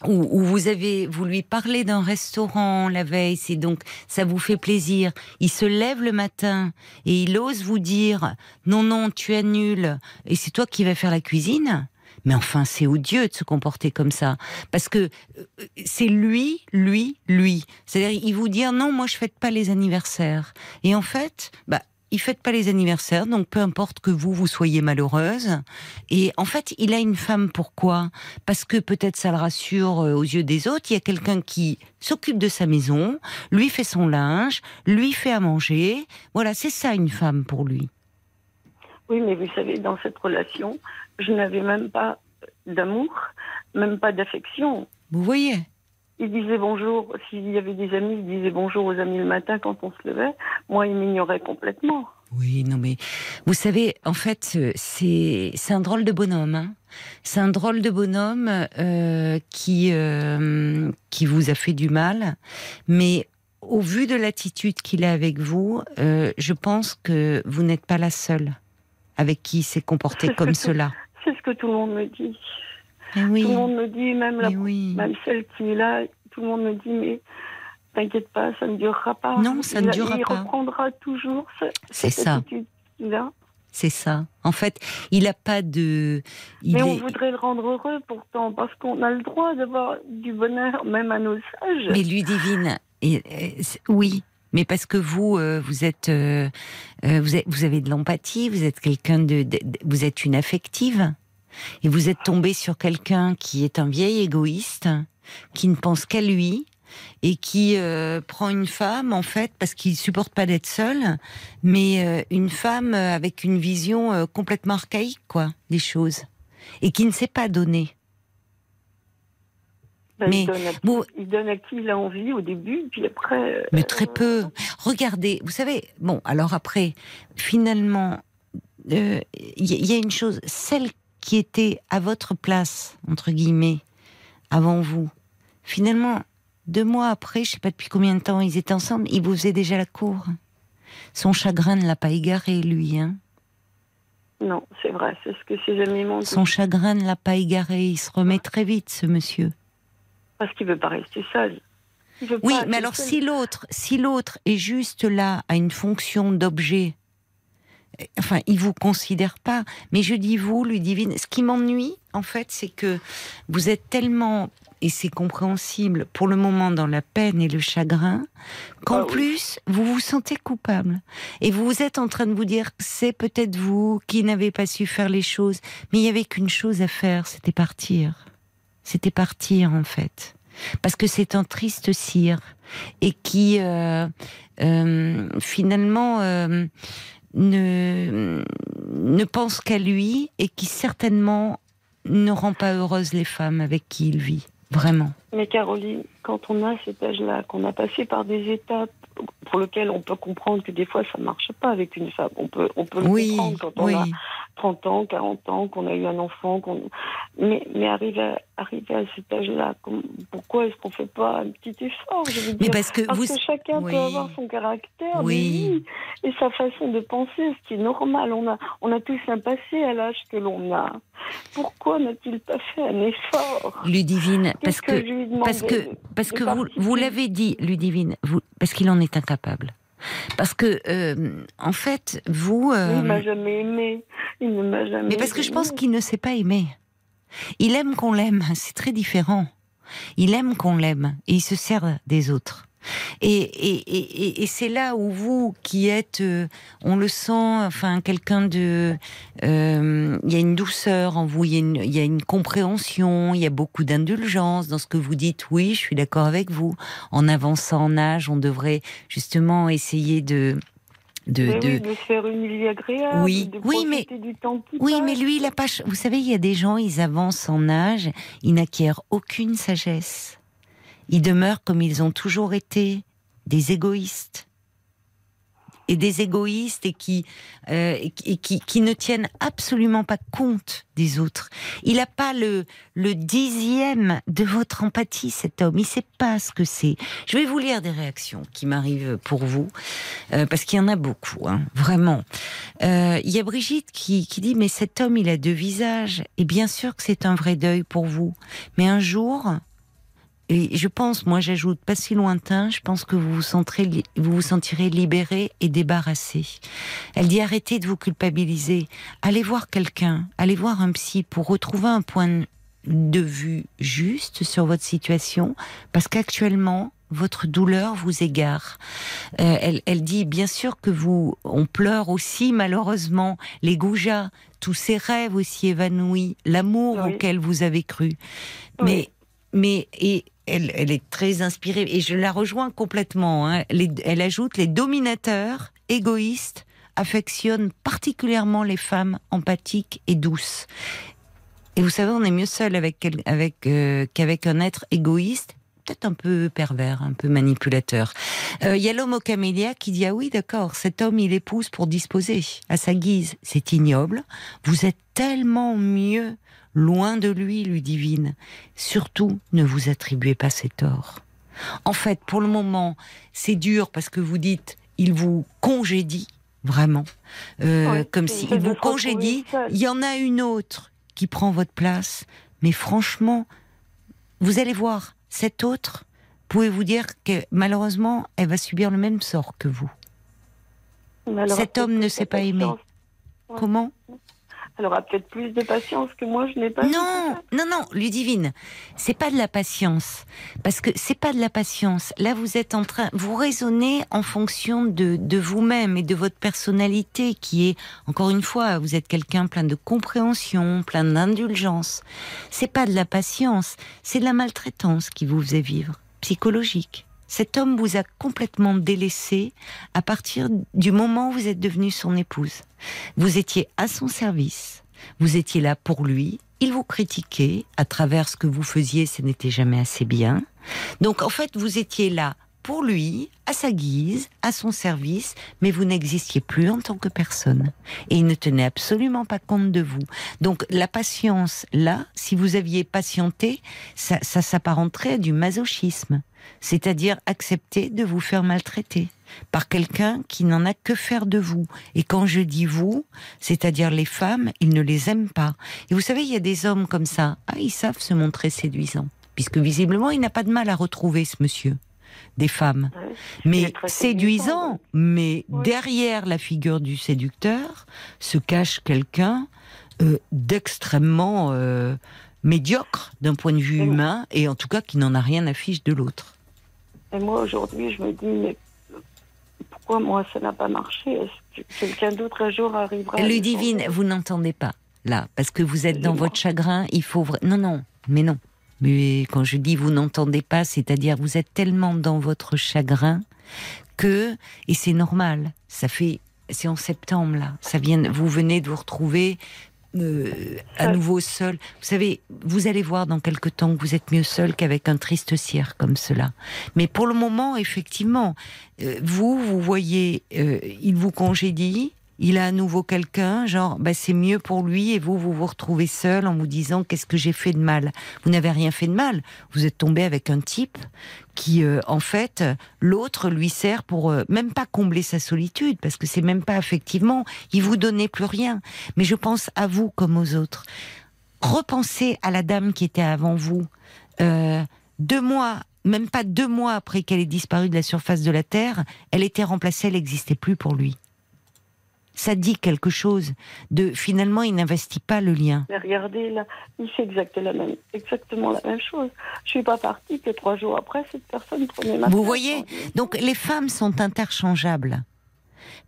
où, vous avez, vous lui parlez d'un restaurant la veille, c'est donc ça vous fait plaisir. Il se lève le matin et il ose vous dire non non tu annules et c'est toi qui vas faire la cuisine? Mais enfin c'est odieux de se comporter comme ça parce que euh, c'est lui, lui, lui. C'est-à-dire il vous dire non moi je fête pas les anniversaires et en fait bah il fête pas les anniversaires, donc peu importe que vous, vous soyez malheureuse. Et en fait, il a une femme, pourquoi? Parce que peut-être ça le rassure euh, aux yeux des autres, il y a quelqu'un qui s'occupe de sa maison, lui fait son linge, lui fait à manger. Voilà, c'est ça une femme pour lui. Oui, mais vous savez, dans cette relation, je n'avais même pas d'amour, même pas d'affection. Vous voyez? Il disait bonjour, s'il y avait des amis, il disait bonjour aux amis le matin quand on se levait. Moi, il m'ignorait complètement. Oui, non mais vous savez, en fait, euh, c'est c'est un drôle de bonhomme. Hein c'est un drôle de bonhomme euh, qui euh, qui vous a fait du mal, mais au vu de l'attitude qu'il a avec vous, euh, je pense que vous n'êtes pas la seule avec qui il s'est comporté comme cela. C'est ce que tout le monde me dit. Oui, Tout le monde me dit, même, la, oui. même celle qui est là, tout le monde me dit, mais t'inquiète pas, ça ne durera pas. Non, ça ne Il- durera il pas. reprendra toujours ce- cette ça. attitude-là. C'est ça. En fait, il a pas de. Il Mais on voudrait le rendre heureux pourtant, parce qu'on a le droit d'avoir du bonheur, même à nos âges. Mais Ludivine, et, et, c'est- oui, mais parce que vous, euh, vous êtes, euh, euh, vous êtes, vous avez de l'empathie, vous êtes quelqu'un de- vous êtes une affective, et vous êtes tombé sur quelqu'un qui est un vieil égoïste, qui ne pense qu'à lui et qui euh, prend une femme en fait parce qu'il supporte pas d'être seul, mais euh, une femme euh, avec une vision euh, complètement archaïque quoi des choses et qui ne sait pas donner. Ben, mais il, donne à qui, vous- il donne à qui il a envie au début, puis après. Mais très peu. Regardez, vous savez, bon, alors après, finalement, il y, y a une chose, celle qui était à votre place, entre guillemets, avant vous, finalement, deux mois après, je sais pas depuis combien de temps ils étaient ensemble, il vous faisait déjà la cour. Son chagrin ne l'a pas égaré, lui. Hein. Non, c'est vrai, c'est ce que ses amis m'ont dit. Son chagrin ne l'a pas égaré. Il se remet très vite, ce monsieur. Parce qu'il veut pas rester seul. Il veut Oui, pas mais alors seul. si l'autre, si l'autre est juste là à une fonction d'objet, enfin, il vous considère pas. Mais je dis vous, Ludivine, ce qui m'ennuie, en fait, c'est que vous êtes tellement, et c'est compréhensible, pour le moment dans la peine et le chagrin, qu'en Ah oui. plus, vous vous sentez coupable. Et vous êtes en train de vous dire, c'est peut-être vous qui n'avez pas su faire les choses, mais il y avait qu'une chose à faire, c'était partir. C'était partir, en fait parce que c'est un triste cire et qui euh, euh, finalement euh, ne, ne pense qu'à lui et qui certainement ne rend pas heureuse les femmes avec qui il vit. Vraiment. Mais Caroline, quand on a cet âge-là, qu'on a passé par des étapes pour lesquelles on peut comprendre que des fois ça marche pas avec une femme, on peut, on peut le Oui, comprendre quand on oui. a 30 ans, 40 ans, qu'on a eu un enfant, qu'on... mais, mais arriver à, arriver à cet âge-là, pourquoi est-ce qu'on fait pas un petit effort je veux Mais dire? parce que Parce vous. que chacun oui. peut avoir son caractère, Oui. mais et sa façon de penser, ce qui est normal. On a, on a tous un passé à l'âge que l'on a. Pourquoi n'a-t-il pas fait un effort? Ludivine, parce que, parce que parce que vous, vous l'avez dit, Ludivine, vous, parce qu'il en est incapable. Parce que euh, en fait, vous. euh, Il m'a jamais aimé. Il ne m'a jamais Mais parce que je pense aimé. qu'il ne sait pas aimer. Il aime qu'on l'aime, *laughs* c'est très différent. Il aime qu'on l'aime et il se sert des autres. Et, et, et, et- et c'est là où vous, qui êtes, euh, on le sent, enfin quelqu'un de, euh, il y a une douceur en vous, il y a une, il y a une compréhension, il y a beaucoup d'indulgence dans ce que vous dites. Oui, je suis d'accord avec vous. En avançant en âge, on devrait justement essayer de de, Mais de- oui, de se faire une vie agréable. Oui, de oui, mais- du temps qui Oui, passe. mais lui, il a pas. Vous savez, il y a des gens, ils avancent en âge, ils n'acquièrent aucune sagesse. Ils demeurent comme ils ont toujours été, des égoïstes. Et des égoïstes et qui, euh, et qui, qui, ne tiennent absolument pas compte des autres. Il n'a pas le, le dixième de votre empathie, cet homme. Il sait pas ce que c'est. Je vais vous lire des réactions qui m'arrivent pour vous, euh, parce qu'il y en a beaucoup, hein, vraiment. Euh, Il y a Brigitte qui, qui dit mais cet homme il a deux visages et bien sûr que c'est un vrai deuil pour vous mais un jour et je pense moi j'ajoute pas si lointain je pense que vous vous sentirez vous vous sentirez libéré et débarrassé elle dit arrêtez de vous culpabiliser allez voir quelqu'un allez voir un psy pour retrouver un point de vue juste sur votre situation parce qu'actuellement votre douleur vous égare. Euh, elle, elle dit bien sûr que vous, on pleure aussi malheureusement les goujats, tous ces rêves aussi évanouis, l'amour Oui. auquel vous avez cru. Oui. Mais, mais et elle, est très inspirée et je la rejoins complètement. hein. Elle ajoute les dominateurs égoïstes affectionnent particulièrement les femmes empathiques et douces. Et vous savez, on est mieux seul avec, euh, qu'avec un être égoïste, peut-être un peu pervers, un peu manipulateur. Euh, Il y a l'homme au camélia qui dit Ah oui, d'accord, cet homme, il épouse pour disposer à sa guise. C'est ignoble. Vous êtes tellement mieux loin de lui, lui divine. Surtout, ne vous attribuez pas ses torts. En fait, pour le moment, c'est dur parce que vous dites Il vous congédie, vraiment. Euh, comme s'il de vous congédie. Il y en a une autre qui prend votre place. Mais franchement, vous allez voir, cette autre, pouvez-vous dire que malheureusement, elle va subir le même sort que vous? Cet homme ne s'est pas aimé. Ouais. Comment? Elle aura peut-être plus de patience que moi, je n'ai pas. Non, non, non, Ludivine, c'est pas de la patience. Parce que c'est pas de la patience. Là, vous êtes en train, vous raisonnez en fonction de, de vous-même et de votre personnalité qui est, encore une fois, vous êtes quelqu'un plein de compréhension, plein d'indulgence. C'est pas de la patience, c'est de la maltraitance qui vous faisait vivre, psychologique. Cet homme vous a complètement délaissé à partir du moment où vous êtes devenue son épouse. Vous étiez à son service, vous étiez là pour lui, il vous critiquait à travers ce que vous faisiez, ce n'était jamais assez bien. Donc en fait, vous étiez là pour lui, à sa guise, à son service, mais vous n'existiez plus en tant que personne. Et il ne tenait absolument pas compte de vous. Donc la patience, là, si vous aviez patienté, ça, ça s'apparenterait à du masochisme. C'est-à-dire accepter de vous faire maltraiter par quelqu'un qui n'en a que faire de vous. Et quand je dis vous, c'est-à-dire les femmes, ils ne les aiment pas. Et vous savez, il y a des hommes comme ça, ah, ils savent se montrer séduisants, puisque visiblement, il n'a pas de mal à retrouver ce monsieur. Des femmes. Ouais. Mais séduisant, mais Ouais. derrière la figure du séducteur se cache quelqu'un euh, d'extrêmement euh, médiocre d'un point de vue humain, et en tout cas qui n'en a rien à fiche de l'autre. Et moi, aujourd'hui, je me dis, mais pourquoi moi, ça n'a pas marché? Est-ce que quelqu'un d'autre un jour arrivera Ludivine, vous n'entendez pas là, parce que vous êtes dans votre chagrin. Il faut non, non, mais non. Mais quand je dis vous n'entendez pas, c'est-à-dire vous êtes tellement dans votre chagrin que et c'est normal. Ça fait c'est en septembre là. Ça vient. Vous venez de vous retrouver. euh, à nouveau seul. Vous savez, vous allez voir dans quelque temps que vous êtes mieux seul qu'avec un triste cire comme cela. Mais pour le moment, effectivement, euh, vous, vous voyez, euh, il vous congédie, il a à nouveau quelqu'un, genre, bah, c'est mieux pour lui, et vous, vous vous retrouvez seul en vous disant, qu'est-ce que j'ai fait de mal? Vous n'avez rien fait de mal. Vous êtes tombé avec un type qui, euh, en fait, l'autre lui sert pour euh, même pas combler sa solitude, parce que c'est même pas effectivement, il vous donnait plus rien. Mais je pense à vous comme aux autres. Repensez à la dame qui était avant vous. Euh, deux mois, même pas deux mois après qu'elle ait disparu de la surface de la Terre, elle était remplacée, elle n'existait plus pour lui. Ça dit quelque chose de finalement il n'investit pas le lien. Mais regardez, là, il fait exactement la même, exactement la même chose. Je suis pas partie que trois jours après, cette personne prenait ma Vous voyez Donc les femmes sont interchangeables.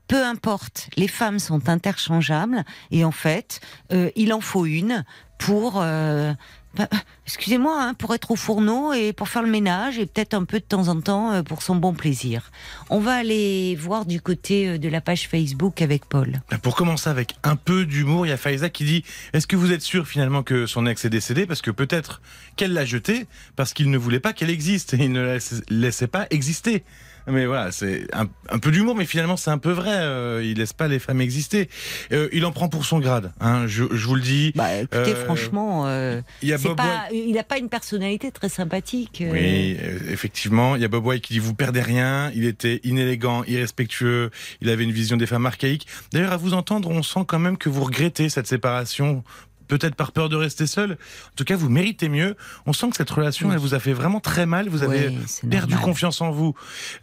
Peu importe, les femmes sont interchangeables et en fait, euh, il en faut une pour euh, Bah, excusez-moi, hein, pour être au fourneau et pour faire le ménage et peut-être un peu de temps en temps euh, pour son bon plaisir. On va aller voir du côté euh, de la page Facebook avec Paul. Pour commencer avec un peu d'humour, il y a Faiza qui dit Est-ce que vous êtes sûr finalement que son ex est décédé? Parce que peut-être qu'elle l'a jeté parce qu'il ne voulait pas qu'elle existe et il ne la laissait pas exister. Mais voilà, c'est un, un peu d'humour, mais finalement c'est un peu vrai. Euh, il laisse pas les femmes exister. Euh, il en prend pour son grade. Hein, je, je vous le dis. Bah, écoutez, Euh, franchement, euh, Il y a Bob pas, il n'a pas une personnalité très sympathique. Oui, effectivement, il y a Bob White qui dit vous perdez rien. Il était inélégant, irrespectueux. Il avait une vision des femmes archaïques. D'ailleurs, à vous entendre, on sent quand même que vous regrettez cette séparation. Peut-être par peur de rester seul. En tout cas, vous méritez mieux. On sent que cette relation, Oui. elle vous a fait vraiment très mal. Vous avez Oui, perdu normal. confiance en vous.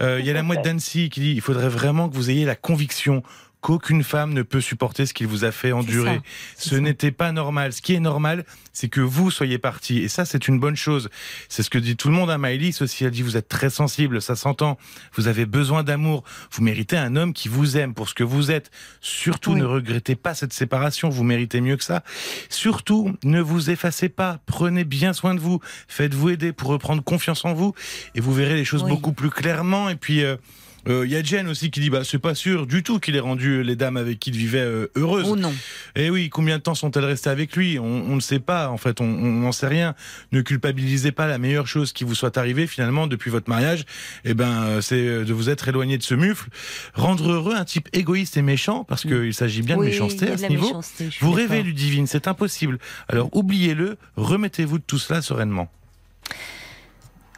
Euh, Il y a la mouette d'Annecy qui dit il faudrait vraiment que vous ayez la conviction qu'aucune femme ne peut supporter ce qu'il vous a fait endurer. Ce n'était pas normal. Ce qui est normal, c'est que vous soyez parti. Et ça, c'est une bonne chose. C'est ce que dit tout le monde à Maëlys aussi. Elle dit vous êtes très sensible, ça s'entend. Vous avez besoin d'amour. Vous méritez un homme qui vous aime pour ce que vous êtes. Surtout, Oui. ne regrettez pas cette séparation. Vous méritez mieux que ça. Surtout, ne vous effacez pas. Prenez bien soin de vous. Faites-vous aider pour reprendre confiance en vous. Et vous verrez les choses Oui. beaucoup plus clairement. Et puis, euh, euh, il y a Jen aussi qui dit bah c'est pas sûr du tout qu'il ait rendu les dames avec qui il vivait euh, heureuses. Oh non. Eh oui, combien de temps sont-elles restées avec lui? On, ne sait pas, en fait, on n'en sait rien. Ne culpabilisez pas la meilleure chose qui vous soit arrivée finalement depuis votre mariage. Eh ben, euh, c'est de vous être éloigné de ce mufle, rendre heureux un type égoïste et méchant, parce qu'il s'agit bien Oui, de méchanceté à ce niveau. méchanceté, Vous rêvez, d'accord. Ludivine, c'est impossible. Alors oubliez-le, remettez-vous de tout cela sereinement.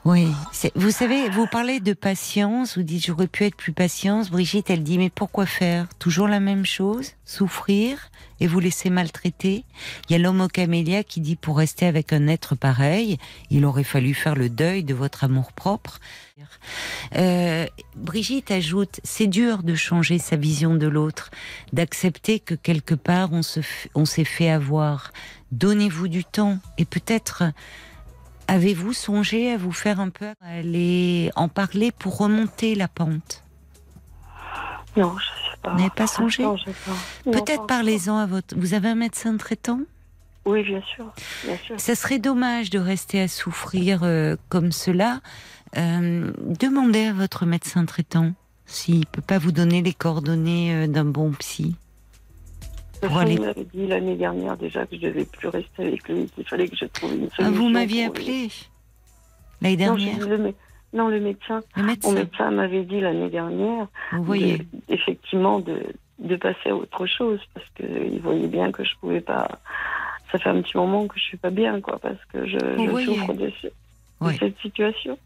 Oui, vous savez, vous parlez de patience, vous dites j'aurais pu être plus patiente. Brigitte, elle dit mais pourquoi faire? Toujours la même chose? Souffrir et vous laisser maltraiter? Il y a l'homme au camélia qui dit pour rester avec un être pareil, il aurait fallu faire le deuil de votre amour propre. Euh, Brigitte ajoute, c'est dur de changer sa vision de l'autre, d'accepter que quelque part on s'est fait avoir. Donnez-vous du temps et peut-être Avez-vous songé à vous faire un peu aller en parler pour remonter la pente? Non, je sais pas. Vous n'avez pas songé? Peut-être parlez-en à votre. Vous avez un médecin traitant? Oui, bien sûr. Bien sûr. Ça serait dommage de rester à souffrir euh, comme cela. Euh, demandez à votre médecin traitant s'il peut pas vous donner les coordonnées euh, d'un bon psy. De pour aller- Il m'avait dit l'année dernière déjà que je devais plus rester avec lui, qu'il fallait que je trouve une solution. Ah, vous m'aviez appelé l'année Non, dernière. dit le, non, le médecin. Le Mon médecin. médecin m'avait dit l'année dernière, Vous voyez. de- effectivement, de, de passer à autre chose parce qu'il voyait bien que je pouvais pas. Ça fait un petit moment que je suis pas bien, quoi, parce que je, je souffre de, ce- de Oui. cette situation.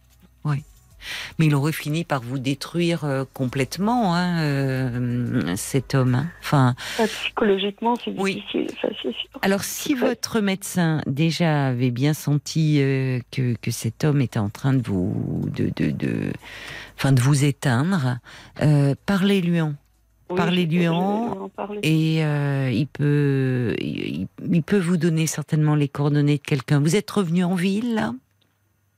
Mais il aurait fini par vous détruire euh, complètement, hein, euh, cet homme. hein. Enfin, Enfin, psychologiquement, c'est Oui. difficile, ça sûr. Alors, si Ouais. votre médecin déjà avait bien senti euh, que, que cet homme était en train de vous, de, de, de, enfin, de vous éteindre, parlez-lui en. Oui, parlez-lui en-. Et euh, il peut, il, il peut vous donner certainement les coordonnées de quelqu'un. Vous êtes revenu en ville, là?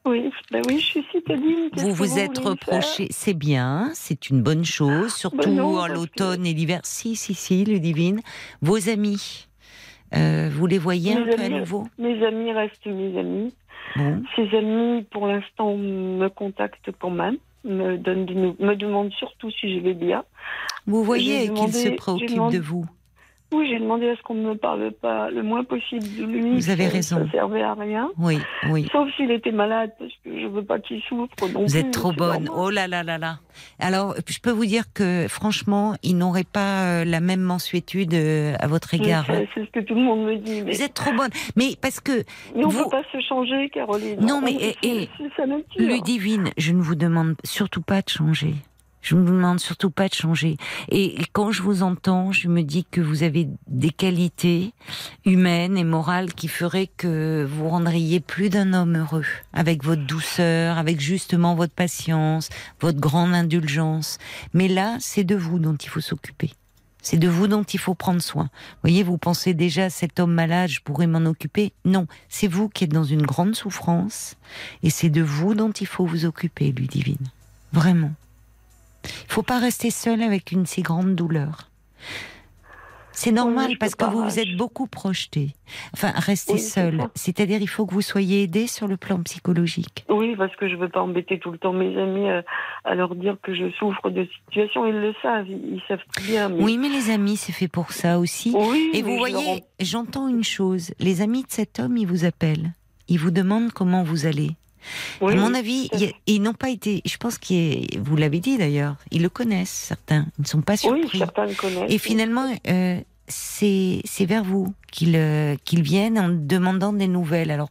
Oui, ben oui, je suis citadine. Vous vous êtes reproché. C'est bien, c'est une bonne chose, surtout Ben non, parce l'automne et l'hiver. Si, si, si, Ludivine. Vos amis, euh, vous les voyez un peu à nouveau? Mes amis restent mes amis. Bon. Ces amis, pour l'instant, me contactent quand même, me, donnent me demandent surtout si je vais bien. Vous voyez J'ai qu'il demandé- se j'ai préoccupe demandé- de vous. Oui, j'ai demandé à ce qu'on ne me parle pas le moins possible de lui. Vous avez raison. Ça servait à rien. Oui, oui. Sauf s'il était malade, parce que je veux pas qu'il souffre. non Vous plus, êtes trop bonne. Oh là là là là. Alors, je peux vous dire que franchement, il n'aurait pas euh, la même mensuétude euh, à votre égard. sais, C'est ce que tout le monde me dit. Mais, Vous êtes trop bonne. Mais parce que, mais on ne vous- peut pas se changer, Caroline. Non, mais. Ludivine, je ne vous demande surtout pas de changer. Je vous demande surtout pas de changer. Et quand je vous entends, je me dis que vous avez des qualités humaines et morales qui feraient que vous rendriez plus d'un homme heureux. Avec votre douceur, avec justement votre patience, votre grande indulgence. Mais là, c'est de vous dont il faut s'occuper. C'est de vous dont il faut prendre soin. Voyez, vous pensez déjà, cet homme malade, je pourrais m'en occuper. Non, c'est vous qui êtes dans une grande souffrance. Et c'est de vous dont il faut vous occuper, Ludivine. Vraiment. Il faut pas rester seul avec une si grande douleur. C'est normal Oui, parce que vous vous êtes beaucoup projeté. Enfin, restez Oui, seul. C'est-à-dire, il faut que vous soyez aidé sur le plan psychologique. Oui, parce que je veux pas embêter tout le temps mes amis euh, à leur dire que je souffre de situation. Ils le savent, ils, ils savent très bien. mais- Oui, mais les amis, c'est fait pour ça aussi. Oui, Et vous voyez, j'entends une chose. Les amis de cet homme, ils vous appellent. Ils vous demandent comment vous allez. Oui, à mon oui, avis, a- ils n'ont pas été. Je pense que vous l'avez dit d'ailleurs. Ils le connaissent certains. Ils ne sont pas Oui, surpris. certains le connaissent. Et finalement, euh, c'est vers vous qu'ils euh, qu'ils viennent en demandant des nouvelles. Alors,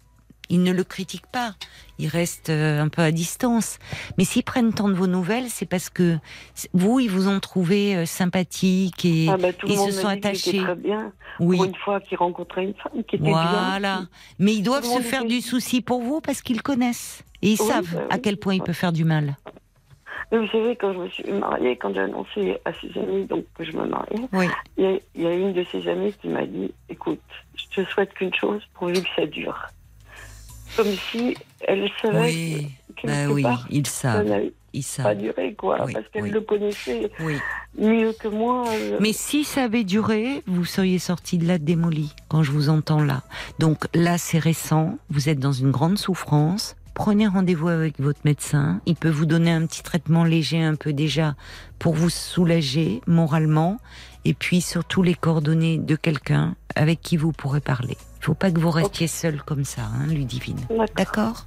ils ne le critiquent pas. Ils restent euh, un peu à distance. Mais s'ils prennent tant de vos nouvelles, c'est parce que vous, ils vous ont trouvé euh, sympathique et Ah bah, tout le ils monde se sont attachés. très bien. oui. Pour une fois qu'ils rencontraient une femme qui était bien. Voilà. Mais ils doivent Tout le se faire était- du souci pour vous parce qu'ils connaissent. Et ils Oui, savent bah à quel point il peut faire du mal. Mais vous savez, quand je me suis mariée, quand j'ai annoncé à ses amis donc, que je me mariais, Oui. il y, a, il y a une de ses amies qui m'a dit Écoute, je te souhaite qu'une chose pourvu que ça dure. Comme si elle savait Oui. que quelque Bah oui, part, ils ça savent. Ils pas savent. durer, quoi, Oui, parce qu'elle oui. le connaissait Oui. mieux que moi. euh, Mais si ça avait duré, vous seriez sorti de là démoli quand je vous entends là. Donc là, c'est récent. Vous êtes dans une grande souffrance. Prenez rendez-vous avec votre médecin. Il peut vous donner un petit traitement léger un peu déjà pour vous soulager moralement. Et puis surtout les coordonnées de quelqu'un avec qui vous pourrez parler. Il faut pas que vous restiez seul comme ça, hein, Ludivine. D'accord.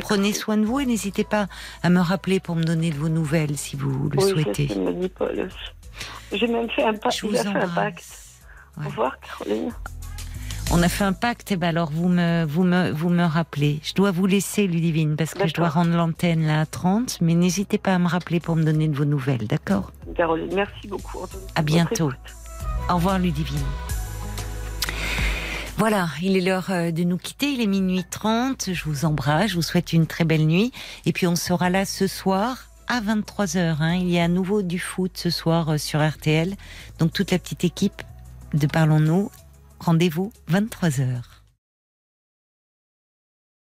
Prenez soin de vous et n'hésitez pas à me rappeler pour me donner de vos nouvelles si vous le Oui, souhaitez. J'ai même fait un pacte. Je vous fait un pacte. Au revoir, Caroline. On a fait un pacte, et ben alors vous me, vous me, vous me rappelez. Je dois vous laisser, Ludivine, parce que je dois rendre l'antenne là à 30, mais n'hésitez pas à me rappeler pour me donner de vos nouvelles, d'accord Caroline, merci beaucoup. À bientôt. Au revoir, Ludivine. Voilà, il est l'heure euh, de nous quitter, il est minuit 30, je vous embrasse, je vous souhaite une très belle nuit, et puis on sera là ce soir à 23h. Hein. Il y a à nouveau du foot ce soir euh, sur RTL, donc toute la petite équipe de Parlons-nous, rendez-vous 23h.